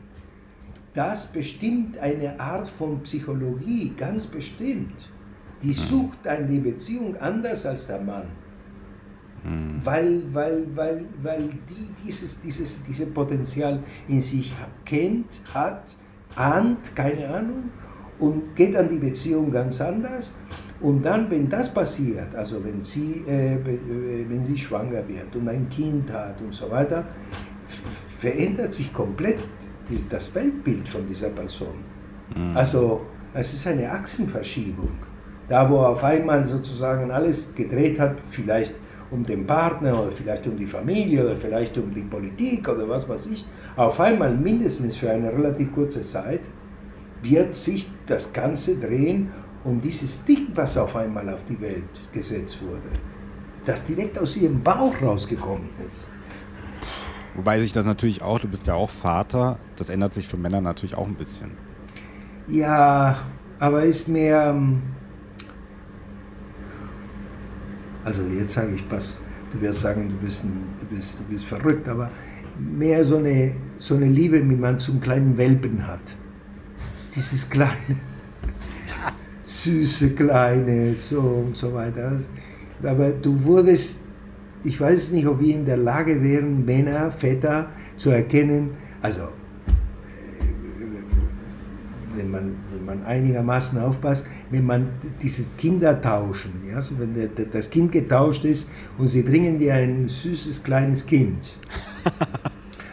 das bestimmt eine Art von Psychologie, ganz bestimmt. Die sucht eine Beziehung anders als der Mann. Weil, weil, weil, weil die dieses, dieses, dieses Potenzial in sich kennt, hat, ahnt, keine Ahnung, und geht an die Beziehung ganz anders. Und dann, wenn das passiert, also wenn sie, äh, äh, wenn sie schwanger wird und ein Kind hat und so weiter, verändert sich komplett die, das Weltbild von dieser Person. Also es ist eine Achsenverschiebung. Da, wo auf einmal sozusagen alles gedreht hat, vielleicht um den Partner oder vielleicht um die Familie oder vielleicht um die Politik oder was weiß ich, auf einmal mindestens für eine relativ kurze Zeit wird sich das Ganze drehen um dieses Ding, was auf einmal auf die Welt gesetzt wurde, das direkt aus ihrem Bauch rausgekommen ist. Wobei sich das natürlich auch, du bist ja auch Vater, das ändert sich für Männer natürlich auch ein bisschen. Ja, aber ist mehr. ähm, Also jetzt sage ich, pass, du wirst sagen, du bist, ein, du bist, du bist verrückt, aber mehr so eine, so eine Liebe, wie man zum kleinen Welpen hat. Dieses kleine, süße kleine, so und so weiter. Aber du wurdest, ich weiß nicht, ob wir in der Lage wären, Männer, Väter zu erkennen, also wenn man, man einigermaßen aufpasst, wenn man diese Kinder tauschen, ja, also wenn der, der, das Kind getauscht ist und sie bringen dir ein süßes kleines Kind.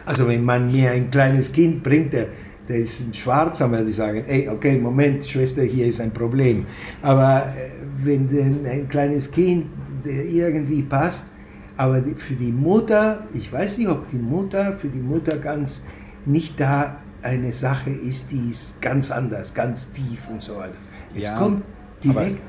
Also wenn man mir ein kleines Kind bringt, der, der ist ein Schwarz, dann werde ich sagen, ey, okay, Moment, Schwester, hier ist ein Problem. Aber äh, wenn ein kleines Kind, der irgendwie passt, aber die, für die Mutter, ich weiß nicht, ob die Mutter, für die Mutter ganz nicht da eine Sache ist, die ist ganz anders, ganz tief und so weiter. Es Ja, kommt direkt.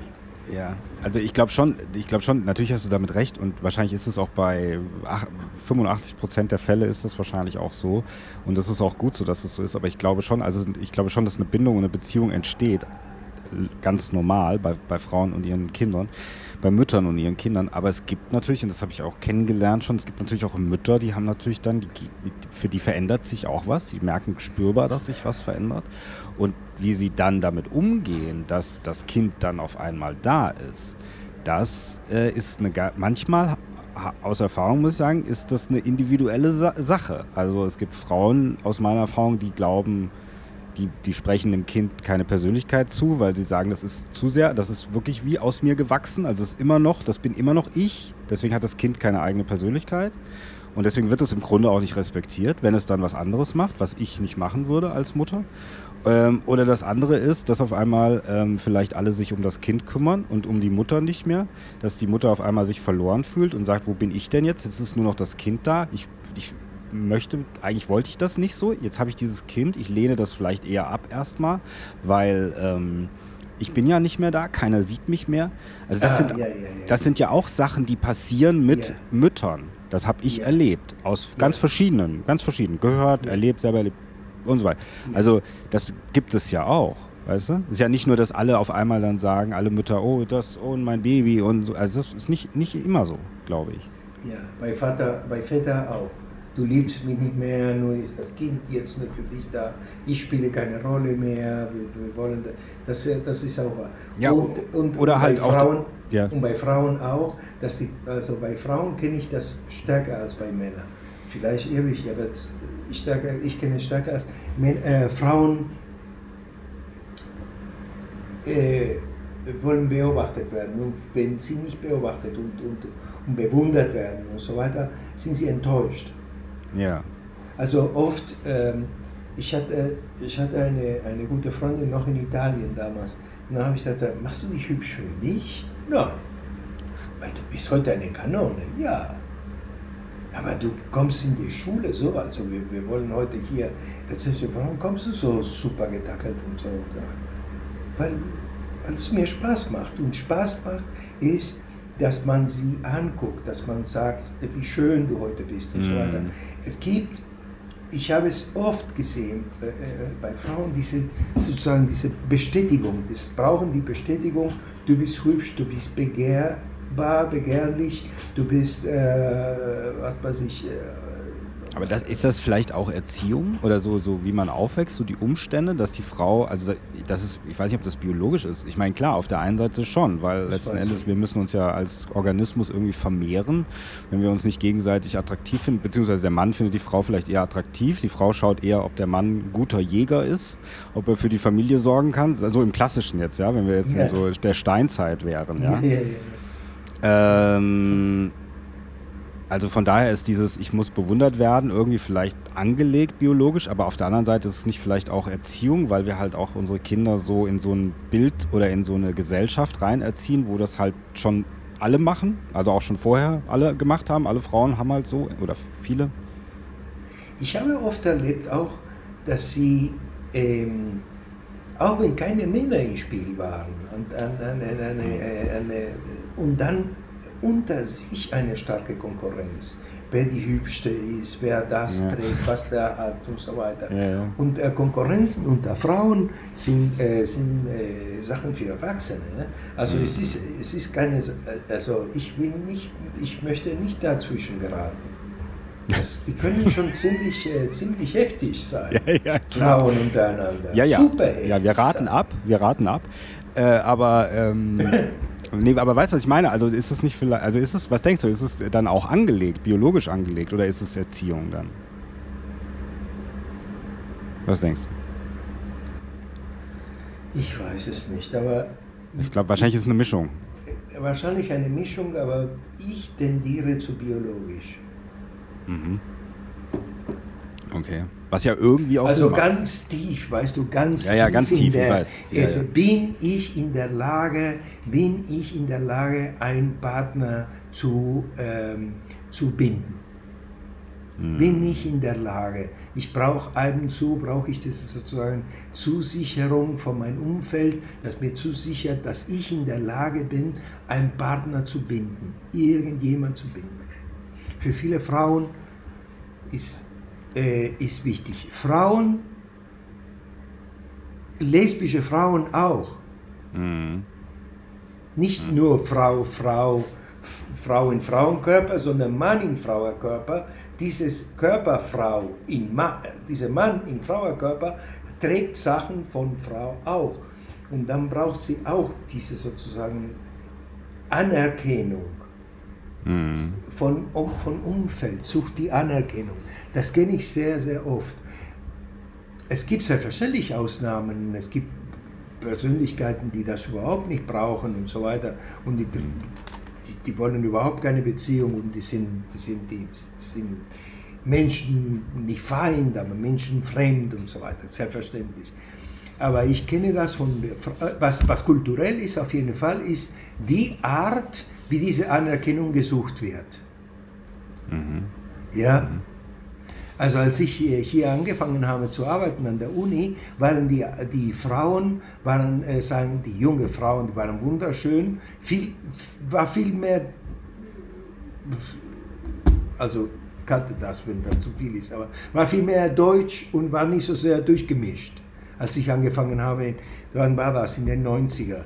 Ja, also ich glaube schon, ich glaube schon, natürlich hast du damit recht und wahrscheinlich ist es auch bei ach- 85 Prozent der Fälle ist das wahrscheinlich auch so und das ist auch gut so, dass es so ist, aber ich glaube schon, also ich glaube schon, dass eine Bindung und eine Beziehung entsteht, ganz normal bei, bei Frauen und ihren Kindern, bei Müttern und ihren Kindern, aber es gibt natürlich, und das habe ich auch kennengelernt schon, es gibt natürlich auch Mütter, die haben natürlich dann, die, für die verändert sich auch was, die merken spürbar, dass sich was verändert. Und wie sie dann damit umgehen, dass das Kind dann auf einmal da ist, das äh, ist eine, manchmal aus Erfahrung muss ich sagen, ist das eine individuelle Sa Sache. Also es gibt Frauen aus meiner Erfahrung, die glauben, die, die sprechen dem Kind keine Persönlichkeit zu, weil sie sagen, das ist zu sehr, das ist wirklich wie aus mir gewachsen. Also es ist immer noch, das bin immer noch ich. Deswegen hat das Kind keine eigene Persönlichkeit. Und deswegen wird es im Grunde auch nicht respektiert, wenn es dann was anderes macht, was ich nicht machen würde als Mutter. Ähm, oder das andere ist, dass auf einmal ähm, vielleicht alle sich um das Kind kümmern und um die Mutter nicht mehr. Dass die Mutter auf einmal sich verloren fühlt und sagt, wo bin ich denn jetzt? Jetzt ist nur noch das Kind da. Ich, ich möchte, eigentlich wollte ich das nicht so. Jetzt habe ich dieses Kind. Ich lehne das vielleicht eher ab erstmal, weil... Ähm, ich bin ja nicht mehr da, keiner sieht mich mehr. Also das, ah, sind, ja, ja, ja. das sind ja auch Sachen, die passieren mit Müttern. Das habe ich erlebt, aus ganz verschiedenen, ganz verschiedenen, gehört, erlebt, selber erlebt und so weiter. Also das gibt es ja auch. Weißt du? Es ist ja nicht nur, dass alle auf einmal dann sagen, alle Mütter, oh, das, oh, mein Baby und so. Also das ist nicht, nicht immer so, glaube ich. Ja, bei Vater, bei Väter auch du liebst mich nicht mehr, nur ist das Kind jetzt nur für dich da, ich spiele keine Rolle mehr, wir, wir wollen, das, das ist auch wahr. Ja, und, und, oder halt Frauen, auch, ja. und bei Frauen auch, dass die, also bei Frauen kenne ich das stärker als bei Männern. Vielleicht irre ich, aber ich, stärker, ich kenne es stärker als Männer, äh, Frauen äh, wollen beobachtet werden und wenn sie nicht beobachtet und, und, und bewundert werden und so weiter, sind sie enttäuscht. Ja. Also oft, ähm, ich hatte, ich hatte eine, eine gute Freundin noch in Italien damals. Und dann habe ich gesagt, machst du dich hübsch für mich? Nein. Weil du bist heute eine Kanone. Ja. Aber du kommst in die Schule so, also wir, wir wollen heute hier, jetzt ist, warum kommst du so super getackelt und so? Weil, weil es mir Spaß macht. Und Spaß macht ist, dass man sie anguckt, dass man sagt, wie schön du heute bist und mm. so weiter. Es gibt, ich habe es oft gesehen äh, äh, bei Frauen, diese, sozusagen diese Bestätigung, das brauchen die Bestätigung, du bist hübsch, du bist begehrbar, begehrlich, du bist, äh, was weiß ich, äh, aber das, ist das vielleicht auch Erziehung oder so, so wie man aufwächst, so die Umstände, dass die Frau, also das ist, ich weiß nicht, ob das biologisch ist. Ich meine, klar, auf der einen Seite schon, weil das letzten Endes, wir müssen uns ja als Organismus irgendwie vermehren, wenn wir uns nicht gegenseitig attraktiv finden, beziehungsweise der Mann findet die Frau vielleicht eher attraktiv. Die Frau schaut eher, ob der Mann guter Jäger ist, ob er für die Familie sorgen kann. Also im Klassischen jetzt, ja, wenn wir jetzt ja. in so der Steinzeit wären, ja. ja, ja, ja. Ähm, also von daher ist dieses, ich muss bewundert werden, irgendwie vielleicht angelegt biologisch, aber auf der anderen Seite ist es nicht vielleicht auch Erziehung, weil wir halt auch unsere Kinder so in so ein Bild oder in so eine Gesellschaft rein erziehen, wo das halt schon alle machen, also auch schon vorher alle gemacht haben, alle Frauen haben halt so oder viele. Ich habe oft erlebt auch, dass sie, ähm, auch wenn keine Männer im Spiel waren, und, eine, eine, eine, und dann unter sich eine starke Konkurrenz. Wer die Hübste ist, wer das ja. trägt, was der hat und so weiter. Ja, ja. Und äh, Konkurrenzen unter Frauen sind, äh, sind äh, Sachen für Erwachsene. Ne? Also es, ist, es ist keine, also ich will nicht, ich möchte nicht dazwischen geraten. Das, die können schon ziemlich, äh, ziemlich heftig sein, ja, ja, Frauen untereinander. Ja, ja. Super heftig. Ja, wir raten sein. ab, wir raten ab. Äh, aber ähm, Nee, aber weißt du, was ich meine? Also ist es nicht vielleicht, also ist es, was denkst du, ist es dann auch angelegt, biologisch angelegt oder ist es Erziehung dann? Was denkst du? Ich weiß es nicht, aber. Ich glaube, wahrscheinlich ich, ist es eine Mischung. Wahrscheinlich eine Mischung, aber ich tendiere zu biologisch. Mhm. Okay. Was ja irgendwie auch. Also ganz tief, weißt du, ganz ja, ja, tief. Ganz tief der. Ja, also ja. bin ich in der Lage, bin ich in der Lage, einen Partner zu, ähm, zu binden? Hm. Bin ich in der Lage? Ich brauche ab und zu, brauche ich das sozusagen Zusicherung von meinem Umfeld, das mir zusichert, dass ich in der Lage bin, einen Partner zu binden, irgendjemand zu binden. Für viele Frauen ist äh, ist wichtig. Frauen, lesbische Frauen auch. Mhm. Nicht mhm. nur Frau, Frau, Frau in Frauenkörper, sondern Mann in Frauenkörper. Dieses Körperfrau, in Ma dieser Mann in Frauenkörper trägt Sachen von Frau auch. Und dann braucht sie auch diese sozusagen Anerkennung. Mhm. von, von Umfeld, sucht die Anerkennung. Das kenne ich sehr, sehr oft. Es gibt selbstverständlich Ausnahmen. Es gibt Persönlichkeiten, die das überhaupt nicht brauchen und so weiter. Und die, die, die wollen überhaupt keine Beziehung und die sind, die sind, die sind Menschen nicht Feind, aber Menschen fremd und so weiter, selbstverständlich. Aber ich kenne das von, was, was kulturell ist auf jeden Fall, ist die Art, wie diese Anerkennung gesucht wird. Mhm. Ja. Mhm. Also als ich hier angefangen habe zu arbeiten an der Uni, waren die, die Frauen, waren, äh, sagen die junge Frauen, die waren wunderschön, viel, war viel mehr, also kannte das, wenn das zu viel ist, aber war viel mehr deutsch und war nicht so sehr durchgemischt, als ich angefangen habe. Wann war das? In den 90er.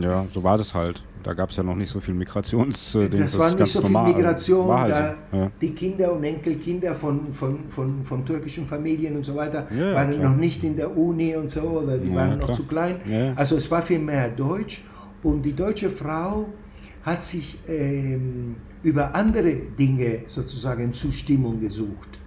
Ja, so war das halt. Da gab es ja noch nicht so viel Migrations. Äh, das, das war nicht so viel Migration. Halt da so. ja. Die Kinder und Enkelkinder von, von, von, von türkischen Familien und so weiter ja, waren klar. noch nicht in der Uni und so, oder die ja, waren noch zu klein. Also es war viel mehr Deutsch. Und die deutsche Frau hat sich ähm, über andere Dinge sozusagen Zustimmung gesucht.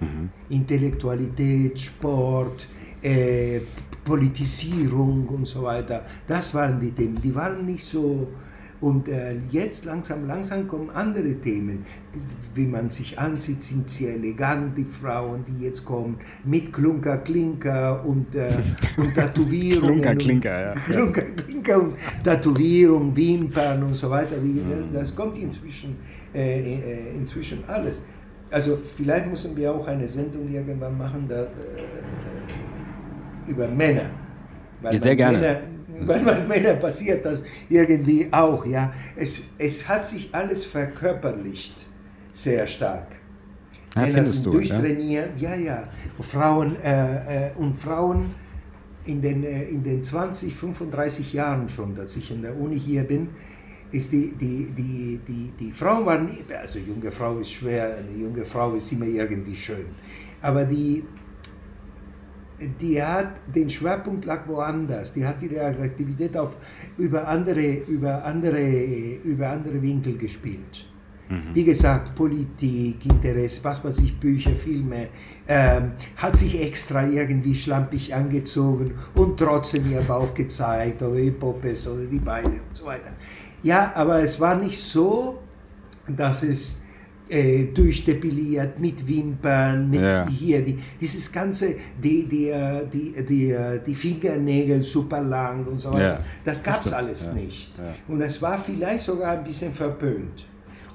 Mhm. Intellektualität, Sport, äh, Politisierung und so weiter. Das waren die Themen. Die waren nicht so. Und äh, jetzt langsam, langsam kommen andere Themen. Wie man sich ansieht, sind sehr elegant, die Frauen, die jetzt kommen, mit Klunker, Klinker und, äh, und Tätowierungen. Klunker, Klinker, ja. Klunker, Klinker und Tätowierung, Wimpern und so weiter. Mhm. Das kommt inzwischen, äh, äh, inzwischen alles. Also vielleicht müssen wir auch eine Sendung irgendwann machen, da, äh, über Männer. Weil sehr gerne. Männer, weil man Männer passiert das irgendwie auch, ja. Es, es hat sich alles verkörperlicht sehr stark. Ja, Männer sind du, durchtrainiert, ja, ja. ja. Frauen, äh, äh, und Frauen in den, äh, in den 20, 35 Jahren schon, dass ich in der Uni hier bin, ist die, die, die, die, die Frauen waren, also junge Frau ist schwer, eine junge Frau ist immer irgendwie schön, aber die, die hat den Schwerpunkt lag woanders. Die hat ihre Attraktivität auf über andere, über andere, über andere Winkel gespielt. Mhm. Wie gesagt, Politik, Interesse, was weiß ich, Bücher, Filme, ähm, hat sich extra irgendwie schlampig angezogen und trotzdem ihr Bauch gezeigt oder die Poppes oder die Beine und so weiter. Ja, aber es war nicht so, dass es äh, durchdepiliert mit Wimpern, mit ja. hier, die, dieses ganze, die, die, äh, die, die, äh, die Fingernägel super lang und so weiter. Ja. Das gab es alles ja. nicht. Und es war vielleicht sogar ein bisschen verpönt.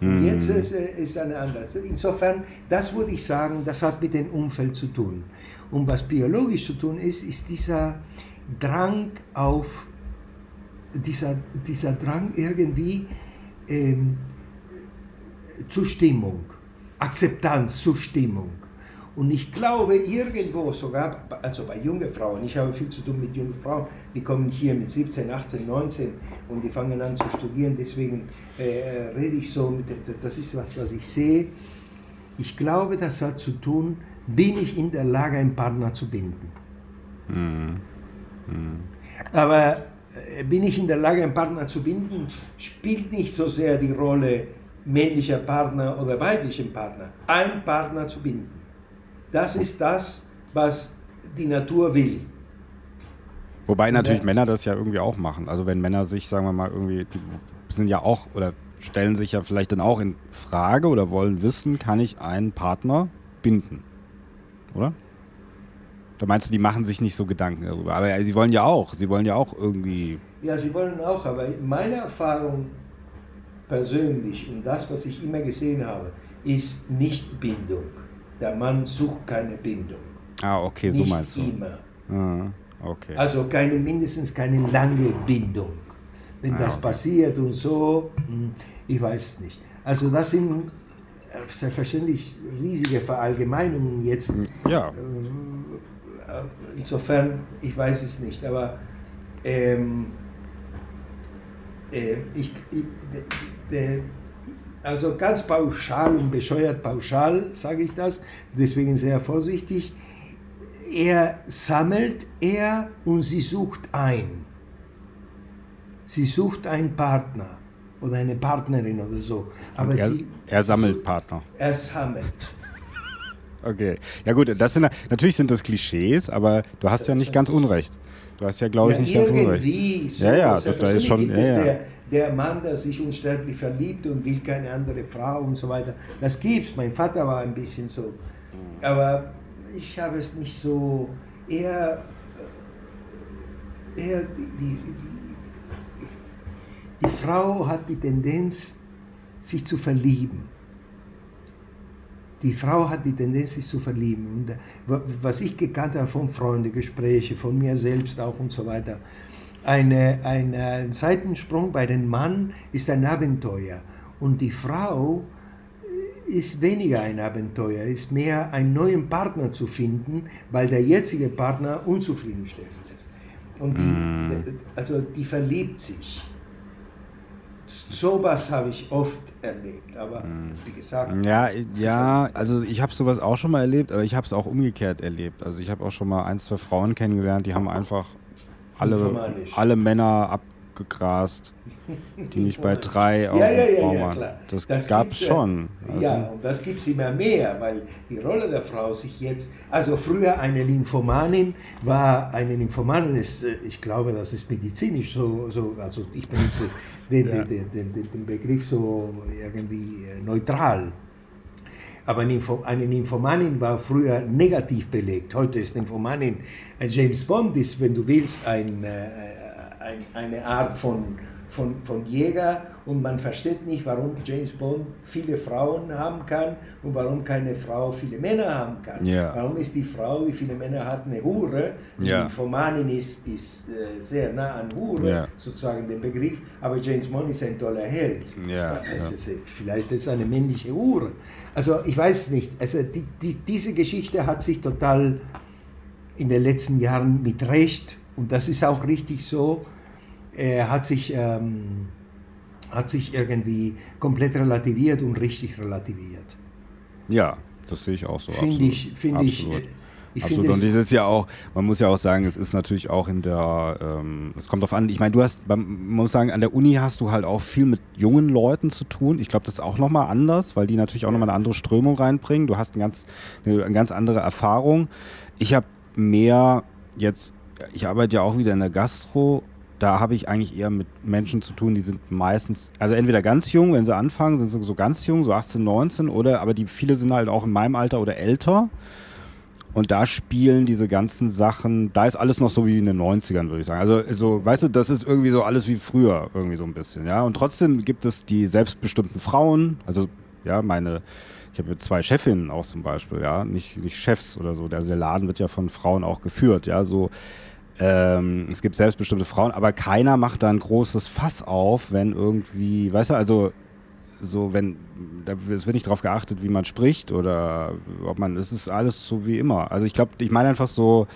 Und mhm. jetzt ist es eine anders. Insofern, das würde ich sagen, das hat mit dem Umfeld zu tun. Und was biologisch zu tun ist, ist dieser Drang auf, dieser, dieser Drang irgendwie, ähm, Zustimmung, Akzeptanz, Zustimmung. Und ich glaube, irgendwo sogar, also bei jungen Frauen, ich habe viel zu tun mit jungen Frauen, die kommen hier mit 17, 18, 19 und die fangen an zu studieren, deswegen äh, rede ich so, mit, das ist was, was ich sehe. Ich glaube, das hat zu tun, bin ich in der Lage, einen Partner zu binden. Mhm. Mhm. Aber äh, bin ich in der Lage, einen Partner zu binden, spielt nicht so sehr die Rolle, männlicher Partner oder weiblichen Partner, ein Partner zu binden. Das ist das, was die Natur will. Wobei natürlich ja. Männer das ja irgendwie auch machen. Also wenn Männer sich, sagen wir mal, irgendwie, die sind ja auch oder stellen sich ja vielleicht dann auch in Frage oder wollen wissen, kann ich einen Partner binden? Oder? Da meinst du, die machen sich nicht so Gedanken darüber. Aber sie wollen ja auch, sie wollen ja auch irgendwie. Ja, sie wollen auch, aber meine Erfahrung persönlich und das, was ich immer gesehen habe, ist nicht Bindung. Der Mann sucht keine Bindung. Ah, okay, so meinst du. immer. Ah, okay. Also keine, mindestens keine lange Bindung. Wenn ah, das okay. passiert und so, hm, ich weiß nicht. Also das sind äh, selbstverständlich riesige Verallgemeinungen jetzt. Ja. Äh, insofern, ich weiß es nicht, aber ähm, äh, ich, ich, also ganz pauschal und bescheuert pauschal sage ich das, deswegen sehr vorsichtig. Er sammelt er und sie sucht ein. Sie sucht einen Partner. oder eine Partnerin oder so. Aber er, sie, er sammelt Partner. Er sammelt. Okay. Ja gut, das sind natürlich sind das Klischees, aber du hast ja nicht ganz unrecht. Du hast ja, glaube ich, Ja, nicht ganz unrecht. so. Ja, ja, das- da ist schon- ja, ja. Der, der Mann, der sich unsterblich verliebt und will keine andere Frau und so weiter. Das gibt's. Mein Vater war ein bisschen so. Aber ich habe es nicht so. Eher, eher die, die, die, die Frau hat die Tendenz, sich zu verlieben. Die Frau hat die Tendenz, sich zu verlieben. Und äh, wa- was ich gekannt habe von Freunden, Gespräche, von mir selbst auch und so weiter, eine, ein, äh, ein Seitensprung bei dem Mann ist ein Abenteuer. Und die Frau äh, ist weniger ein Abenteuer, ist mehr einen neuen Partner zu finden, weil der jetzige Partner unzufriedenstellend ist. Und die, also die verliebt sich. Sowas habe ich oft erlebt, aber wie gesagt, Ja, ja, also ich habe sowas auch schon mal erlebt, aber ich habe es auch umgekehrt erlebt. Also ich habe auch schon mal ein, zwei Frauen kennengelernt, die haben einfach alle, alle Männer abgegrast, die nicht bei drei auf Ja, ja, ja, ja, klar. Das, Das gab es schon. Also, ja, und das gibt es immer mehr, weil die Rolle der Frau sich jetzt, also früher eine Nymphomanin war, eine Nymphomanin ist, äh, ich glaube, das ist medizinisch so, so also ich benutze den, den, den, den Begriff so irgendwie äh, neutral. Aber eine Nymphomanin war früher negativ belegt. Heute ist Nymphomanin, ein James Bond ist, wenn du willst, ein, äh, ein, eine Art von, von, von Jäger und man versteht nicht, warum James Bond viele Frauen haben kann und warum keine Frau viele Männer haben kann. Ja. Warum ist die Frau, die viele Männer hat, eine Hure? Die Ja. Nymphomanin ist, ist äh, sehr nah an Hure, Ja. sozusagen den Begriff, aber James Bond ist ein toller Held. Es ja. ist, vielleicht ist es eine männliche Hure. Also ich weiß nicht. Also die, die, diese Geschichte hat sich total in den letzten Jahren mit Recht, und das ist auch richtig so, äh, hat, sich, ähm, hat sich irgendwie komplett relativiert und richtig relativiert. ja, das sehe ich auch so. Finde ich, finde ich, äh, ich Absolut. finde Und es, dieses ja auch, man muss ja auch sagen, es ist natürlich auch in der, ähm, es kommt drauf an, ich meine, du hast, man muss sagen, an der Uni hast du halt auch viel mit jungen Leuten zu tun. Ich glaube, das ist auch nochmal anders, weil die natürlich auch nochmal eine andere Strömung reinbringen. Du hast ein ganz, eine, eine ganz andere Erfahrung. Ich habe mehr jetzt, ich arbeite ja auch wieder in der Gastro, da habe ich eigentlich eher mit Menschen zu tun, die sind meistens, also entweder ganz jung, wenn sie anfangen, sind sie so ganz jung, so 18, 19, oder aber die viele sind halt auch in meinem Alter oder älter. Und da spielen diese ganzen Sachen, da ist alles noch so wie in den 90ern, würde ich sagen. Also, so, weißt du, das ist irgendwie so alles wie früher, irgendwie so ein bisschen, ja. Und trotzdem gibt es die selbstbestimmten Frauen, also, ja, meine, ich habe zwei Chefinnen auch zum Beispiel, ja, nicht, nicht Chefs oder so. Also der Laden wird ja von Frauen auch geführt, ja, so. Ähm, es gibt selbstbestimmte Frauen, aber keiner macht da ein großes Fass auf, wenn irgendwie, weißt du, also so, wenn, da, es wird nicht darauf geachtet, wie man spricht oder ob man, es ist alles so wie immer. Also ich glaube, ich meine einfach so,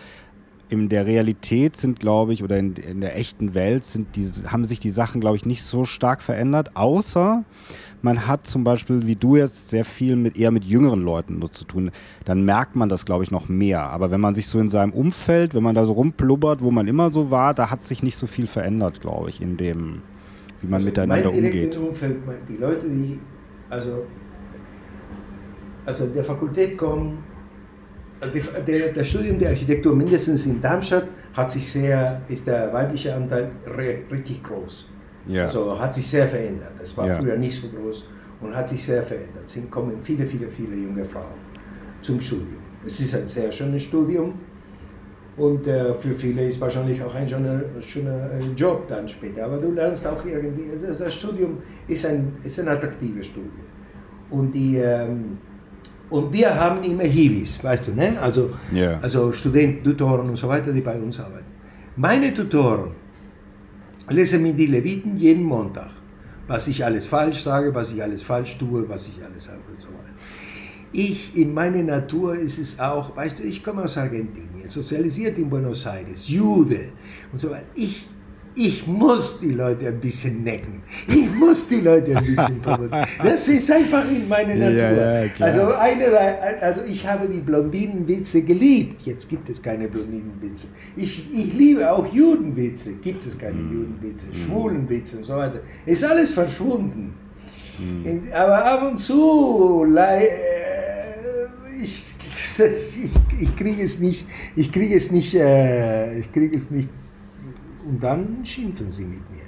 in der Realität sind, glaube ich, oder in, in der echten Welt sind die, haben sich die Sachen, glaube ich, nicht so stark verändert, außer man hat zum Beispiel, wie du jetzt, sehr viel mit eher mit jüngeren Leuten nur zu tun. Dann merkt man das, glaube ich, noch mehr. Aber wenn man sich so in seinem Umfeld, wenn man da so rumplubbert, wo man immer so war, da hat sich nicht so viel verändert, glaube ich, in dem, wie man also miteinander mein umgeht. Umfeld, die Leute, die also, also der Fakultät kommen, der, der Studium der Architektur mindestens in Darmstadt hat sich sehr, ist der weibliche Anteil richtig groß. Ja. Also hat sich sehr verändert. Es war Ja. früher nicht so groß und hat sich sehr verändert. Es kommen viele, viele, viele junge Frauen zum Studium. Es ist ein sehr schönes Studium und äh, für viele ist wahrscheinlich auch ein schöner, schöner äh, Job dann später. Aber du lernst auch irgendwie, das, das Studium ist ein, ist ein attraktives Studium. Und, die, ähm, und wir haben immer Hiwis, weißt du, ne? also, Ja. also Studenten, Tutoren und so weiter, die bei uns arbeiten. Meine Tutoren lesen mir die Leviten jeden Montag, was ich alles falsch sage, was ich alles falsch tue, was ich alles habe und so weiter. Ich, in meiner Natur ist es auch, weißt du, ich komme aus Argentinien, sozialisiert in Buenos Aires, Jude und so weiter. Ich, ich muss die Leute ein bisschen necken. Ich muss die Leute ein bisschen provozieren. Das ist einfach in meiner Natur. Ja, ja, also, eine, also ich habe die Blondinenwitze geliebt. Jetzt gibt es keine Blondinenwitze. Ich, ich liebe auch Judenwitze. Gibt es keine mhm. Judenwitze. Mhm. Schwulenwitze und so weiter. Ist alles verschwunden. Mhm. Aber ab und zu, äh, ich, ich, ich kriege es nicht, ich kriege es nicht, äh, ich kriege es nicht und dann schimpfen sie mit mir.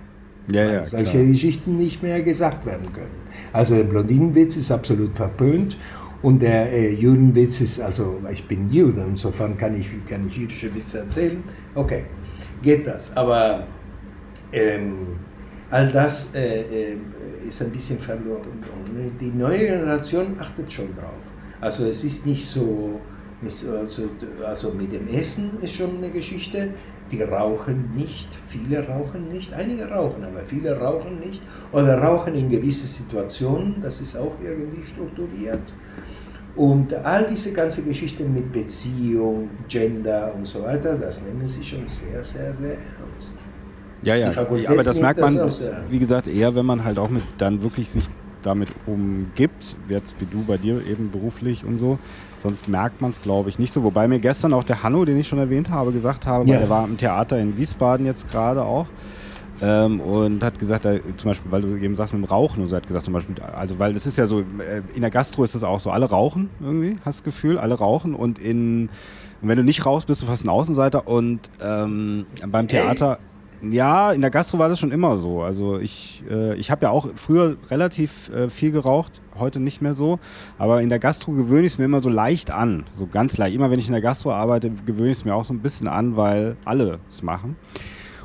Ja, ja, solche klar. Geschichten nicht mehr gesagt werden können. Also der Blondinenwitz ist absolut verpönt und der äh, Judenwitz ist, also ich bin Jude, insofern kann ich, kann ich jüdische Witze erzählen. Okay, geht das. Aber ähm, all das äh, äh, ist ein bisschen verloren. Und die neue Generation achtet schon drauf. Also es ist nicht so, nicht so also, also mit dem Essen ist schon eine Geschichte die rauchen nicht, viele rauchen nicht, einige rauchen, aber viele rauchen nicht oder rauchen in gewissen Situationen, das ist auch irgendwie strukturiert. Und all diese ganze Geschichten mit Beziehung, Gender und so weiter, das nehmen sie schon sehr, sehr, sehr ernst. Ja, ja, aber das merkt man, das wie gesagt, eher, wenn man halt auch mit dann wirklich sich damit umgibt, jetzt wie du bei dir eben beruflich und so, Sonst merkt man es, glaube ich, nicht so. Wobei mir gestern auch der Hanno, den ich schon erwähnt habe, gesagt habe, ja. der war im Theater in Wiesbaden jetzt gerade auch. Ähm, und hat gesagt, er, zum Beispiel, weil du eben sagst mit dem Rauchen und so, hat gesagt zum Beispiel, also weil das ist ja so, äh, in der Gastro ist das auch so, alle rauchen irgendwie, hast du das Gefühl, alle rauchen und in, wenn du nicht rauchst, bist du fast ein Außenseiter und ähm, beim Theater... Hey ja, in der Gastro war das schon immer so. Also ich, äh, ich habe ja auch früher relativ äh, viel geraucht, heute nicht mehr so. Aber in der Gastro gewöhne ich es mir immer so leicht an. So ganz leicht. Immer wenn ich in der Gastro arbeite, gewöhne ich es mir auch so ein bisschen an, weil alle es machen.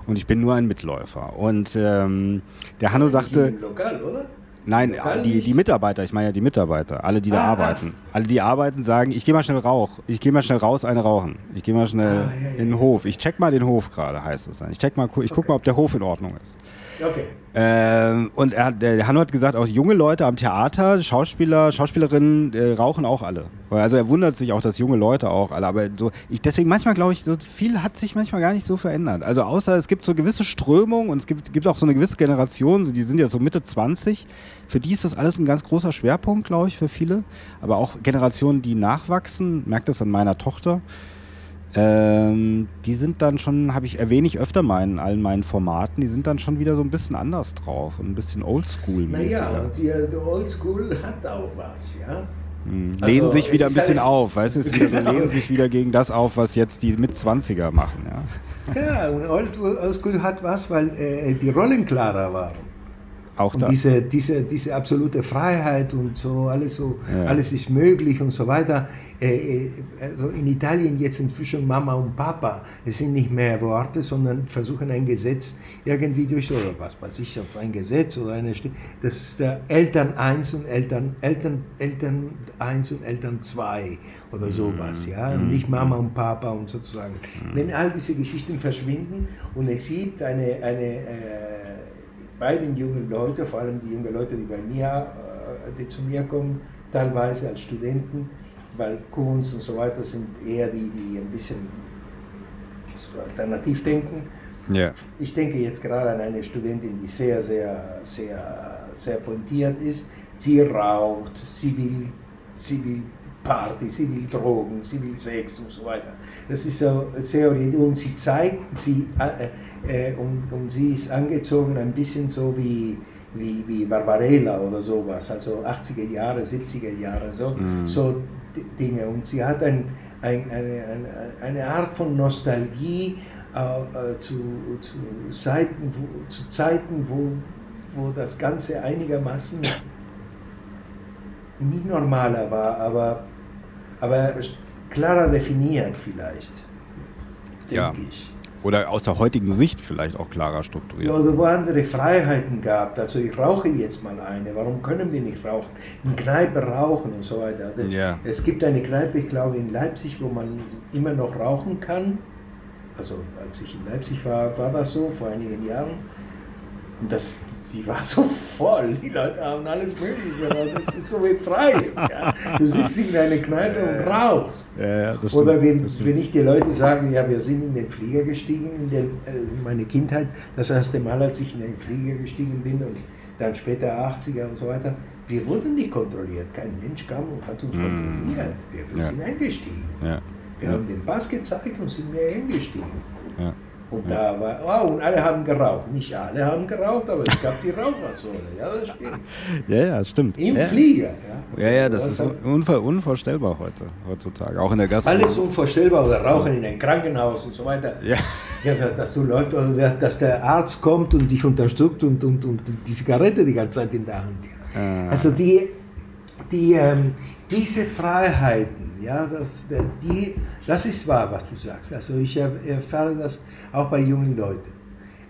Und ich bin nur ein Mitläufer. Und ähm, der Hanno sagte. Lokal, oder? Nein, die, die Mitarbeiter, ich meine ja die Mitarbeiter, alle, die da ah, arbeiten. Alle, die arbeiten, sagen, ich gehe mal schnell rauch, ich gehe mal schnell raus, eine rauchen. Ich gehe mal schnell ah, ja, ja, in den Hof. Ich check mal den Hof gerade, heißt es dann. Ich check mal, ich okay. guck mal, ob der Hof in Ordnung ist. Okay. Ähm, und er, der Hanno hat gesagt, auch junge Leute am Theater, Schauspieler, Schauspielerinnen äh, rauchen auch alle. Also er wundert sich auch, dass junge Leute auch alle. Aber so, ich, deswegen manchmal glaube ich, so viel hat sich manchmal gar nicht so verändert. Also außer es gibt so gewisse Strömungen und es gibt, gibt auch so eine gewisse Generation, die sind ja so Mitte 20. Für die ist das alles ein ganz großer Schwerpunkt, glaube ich, für viele. Aber auch Generationen, die nachwachsen, merkt das an meiner Tochter ähm, die sind dann schon, habe ich erwähne ich öfter mal in allen meinen Formaten, die sind dann schon wieder so ein bisschen anders drauf und ein bisschen oldschool mäßiger. Naja, und die, die Oldschool hat auch was, ja. Hm. Also, lehnen sich wieder ein bisschen auf, weißt du, genau. so, lehnen sich wieder gegen das auf, was jetzt die Mitzwanziger machen, ja. Ja, und Oldschool hat was, weil äh, die Rollen klarer waren. Auch und diese, diese, diese absolute Freiheit und so, alles so, ja. alles ist möglich und so weiter. Äh, äh, also in Italien jetzt inzwischen Mama und Papa, es sind nicht mehr Worte, sondern versuchen ein Gesetz irgendwie durch, oder was weiß ich, ein Gesetz oder eine, das ist der Eltern 1 und Eltern, Eltern, Eltern 1 und Eltern 2 oder mhm. sowas, ja, mhm. nicht Mama und Papa und sozusagen. Mhm. Wenn all diese Geschichten verschwinden und es gibt eine, eine äh, bei den jungen Leuten, vor allem die jungen Leute, die bei mir, äh, die zu mir kommen, teilweise als Studenten, weil Kunst und so weiter sind eher die, die ein bisschen alternativ denken. Yeah. Ich denke jetzt gerade an eine Studentin, die sehr, sehr, sehr, sehr pointiert ist. Sie raucht, sie will, sie will Party, sie will Drogen, sie will Sex und so weiter. Das ist so sehr orientiert und sie zeigt, sie, äh, äh, und, und sie ist angezogen ein bisschen so wie, wie, wie Barbarella oder sowas, also 80er Jahre, 70er Jahre, so, mm. so Dinge. Und sie hat ein, ein, eine, eine, eine Art von Nostalgie äh, äh, zu, zu, Zeiten, wo, zu Zeiten, wo, wo das Ganze einigermaßen nicht normaler war, aber, aber klarer definiert vielleicht, denke ja. ich. Oder aus der heutigen Sicht vielleicht auch klarer strukturiert. Ja, oder wo andere Freiheiten gab. Also ich rauche jetzt mal eine, warum können wir nicht rauchen? In Kneipe rauchen und so weiter. Also ja. Es gibt eine Kneipe, ich glaube in Leipzig, wo man immer noch rauchen kann. Also als ich in Leipzig war, war das so, vor einigen Jahren. Und das, sie war so voll, die Leute haben alles Mögliche, das ist so wie frei. Ja. Du sitzt in einer Kneipe und rauchst. Ja, ja, Oder wenn, wenn ich die Leute sage, ja, wir sind in den Flieger gestiegen, in, den, äh, in meine Kindheit, das erste Mal, als ich in den Flieger gestiegen bin und dann später 80er und so weiter, wir wurden nicht kontrolliert. Kein Mensch kam und hat uns mm. kontrolliert. Wir, wir sind eingestiegen. Wir haben den Pass gezeigt und sind mehr eingestiegen. Und da war, oh, und alle haben geraucht. Nicht alle haben geraucht, aber es gab die Rauchersäule. Ja, das stimmt. ja, ja, das stimmt. Im ja. Flieger. Ja, ja, ja das, das ist unver unvorstellbar heute, heutzutage. Auch in der Gastronomie. Alles unvorstellbar. Oder Rauchen in ein Krankenhaus und so weiter. Ja. dass du läufst, oder dass der Arzt kommt und dich unterstützt und, und, und die Zigarette die ganze Zeit in der Hand. Ah. Also die, die, ähm, diese Freiheiten, ja, das, die, das ist wahr, was du sagst. Also ich erfahre das auch bei jungen Leuten.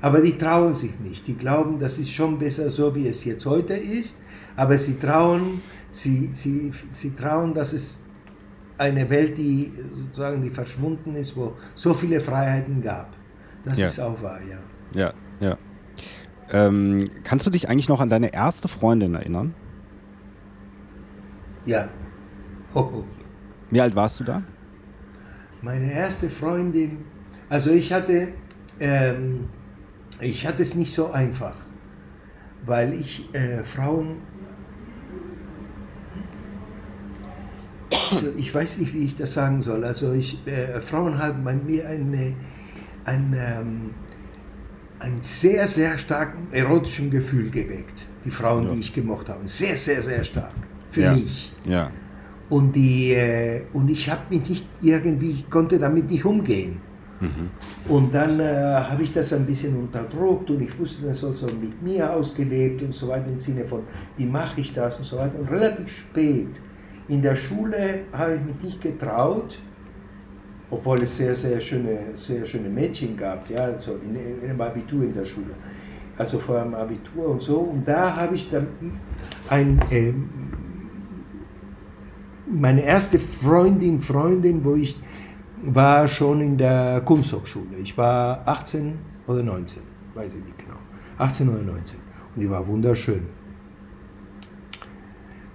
Aber die trauen sich nicht. Die glauben, das ist schon besser so, wie es jetzt heute ist. Aber sie trauen, sie, sie, sie trauen, dass es eine Welt, die sozusagen die verschwunden ist, wo so viele Freiheiten gab. Das ja. ist auch wahr, ja. Ja, ja. Ähm, kannst du dich eigentlich noch an deine erste Freundin erinnern? Ja. Wie alt warst du da? Meine erste Freundin, also ich hatte, ähm, ich hatte es nicht so einfach, weil ich äh, Frauen, also ich weiß nicht, wie ich das sagen soll, also ich, äh, Frauen haben bei mir eine, ein, ähm, ein sehr, sehr starken erotischen Gefühl geweckt, die Frauen, ja. die ich gemocht habe, sehr, sehr, sehr stark für ja. mich. Ja. Und, die, äh, und ich habe mich nicht irgendwie, konnte damit nicht umgehen. Mhm. Und dann äh, habe ich das ein bisschen unterdrückt und ich wusste das also mit mir ausgelebt und so weiter im Sinne von, wie mache ich das und so weiter. Und relativ spät in der Schule habe ich mich nicht getraut, obwohl es sehr, sehr schöne, sehr schöne Mädchen gab, ja, also in, in einem Abitur in der Schule, also vor dem Abitur und so. Und da habe ich dann ein, äh, meine erste Freundin, Freundin, wo ich war schon in der Kunsthochschule. Ich war 18 oder 19, weiß ich nicht genau. 18 oder 19. Und die war wunderschön.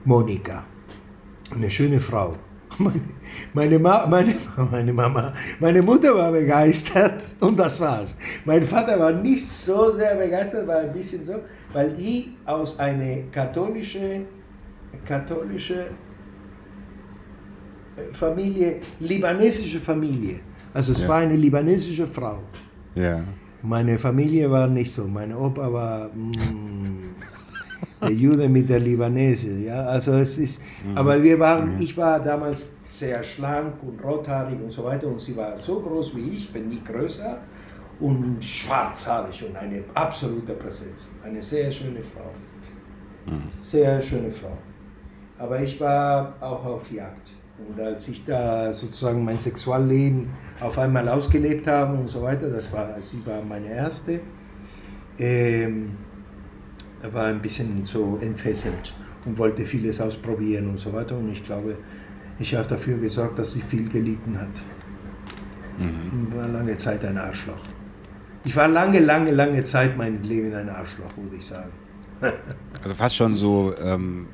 Monika, eine schöne Frau. Meine, meine, Ma, meine, meine Mama, meine Mutter war begeistert und das war's. Mein Vater war nicht so sehr begeistert, war ein bisschen so, weil die aus einer katholischen katholische Familie, libanesische Familie. Also es ja. war eine libanesische Frau. Ja. Meine Familie war nicht so. Mein Opa war mm, der Jude mit der Libanese. Ja, also es ist. Mhm. Aber wir waren. Mhm. Ich war damals sehr schlank und rothaarig und so weiter und sie war so groß wie ich, bin nicht größer und schwarzhaarig und eine absolute Präsenz. Eine sehr schöne Frau. Mhm. Sehr schöne Frau. Aber ich war auch auf Jagd. Und als ich da sozusagen mein Sexualleben auf einmal ausgelebt habe und so weiter, das war, sie war meine erste, ähm, war ein bisschen so entfesselt und wollte vieles ausprobieren und so weiter. Und ich glaube, ich habe dafür gesorgt, dass sie viel gelitten hat. Mhm. Und war lange Zeit ein Arschloch. Ich war lange, lange, lange Zeit mein Leben ein Arschloch, würde ich sagen. also fast schon so, ähm,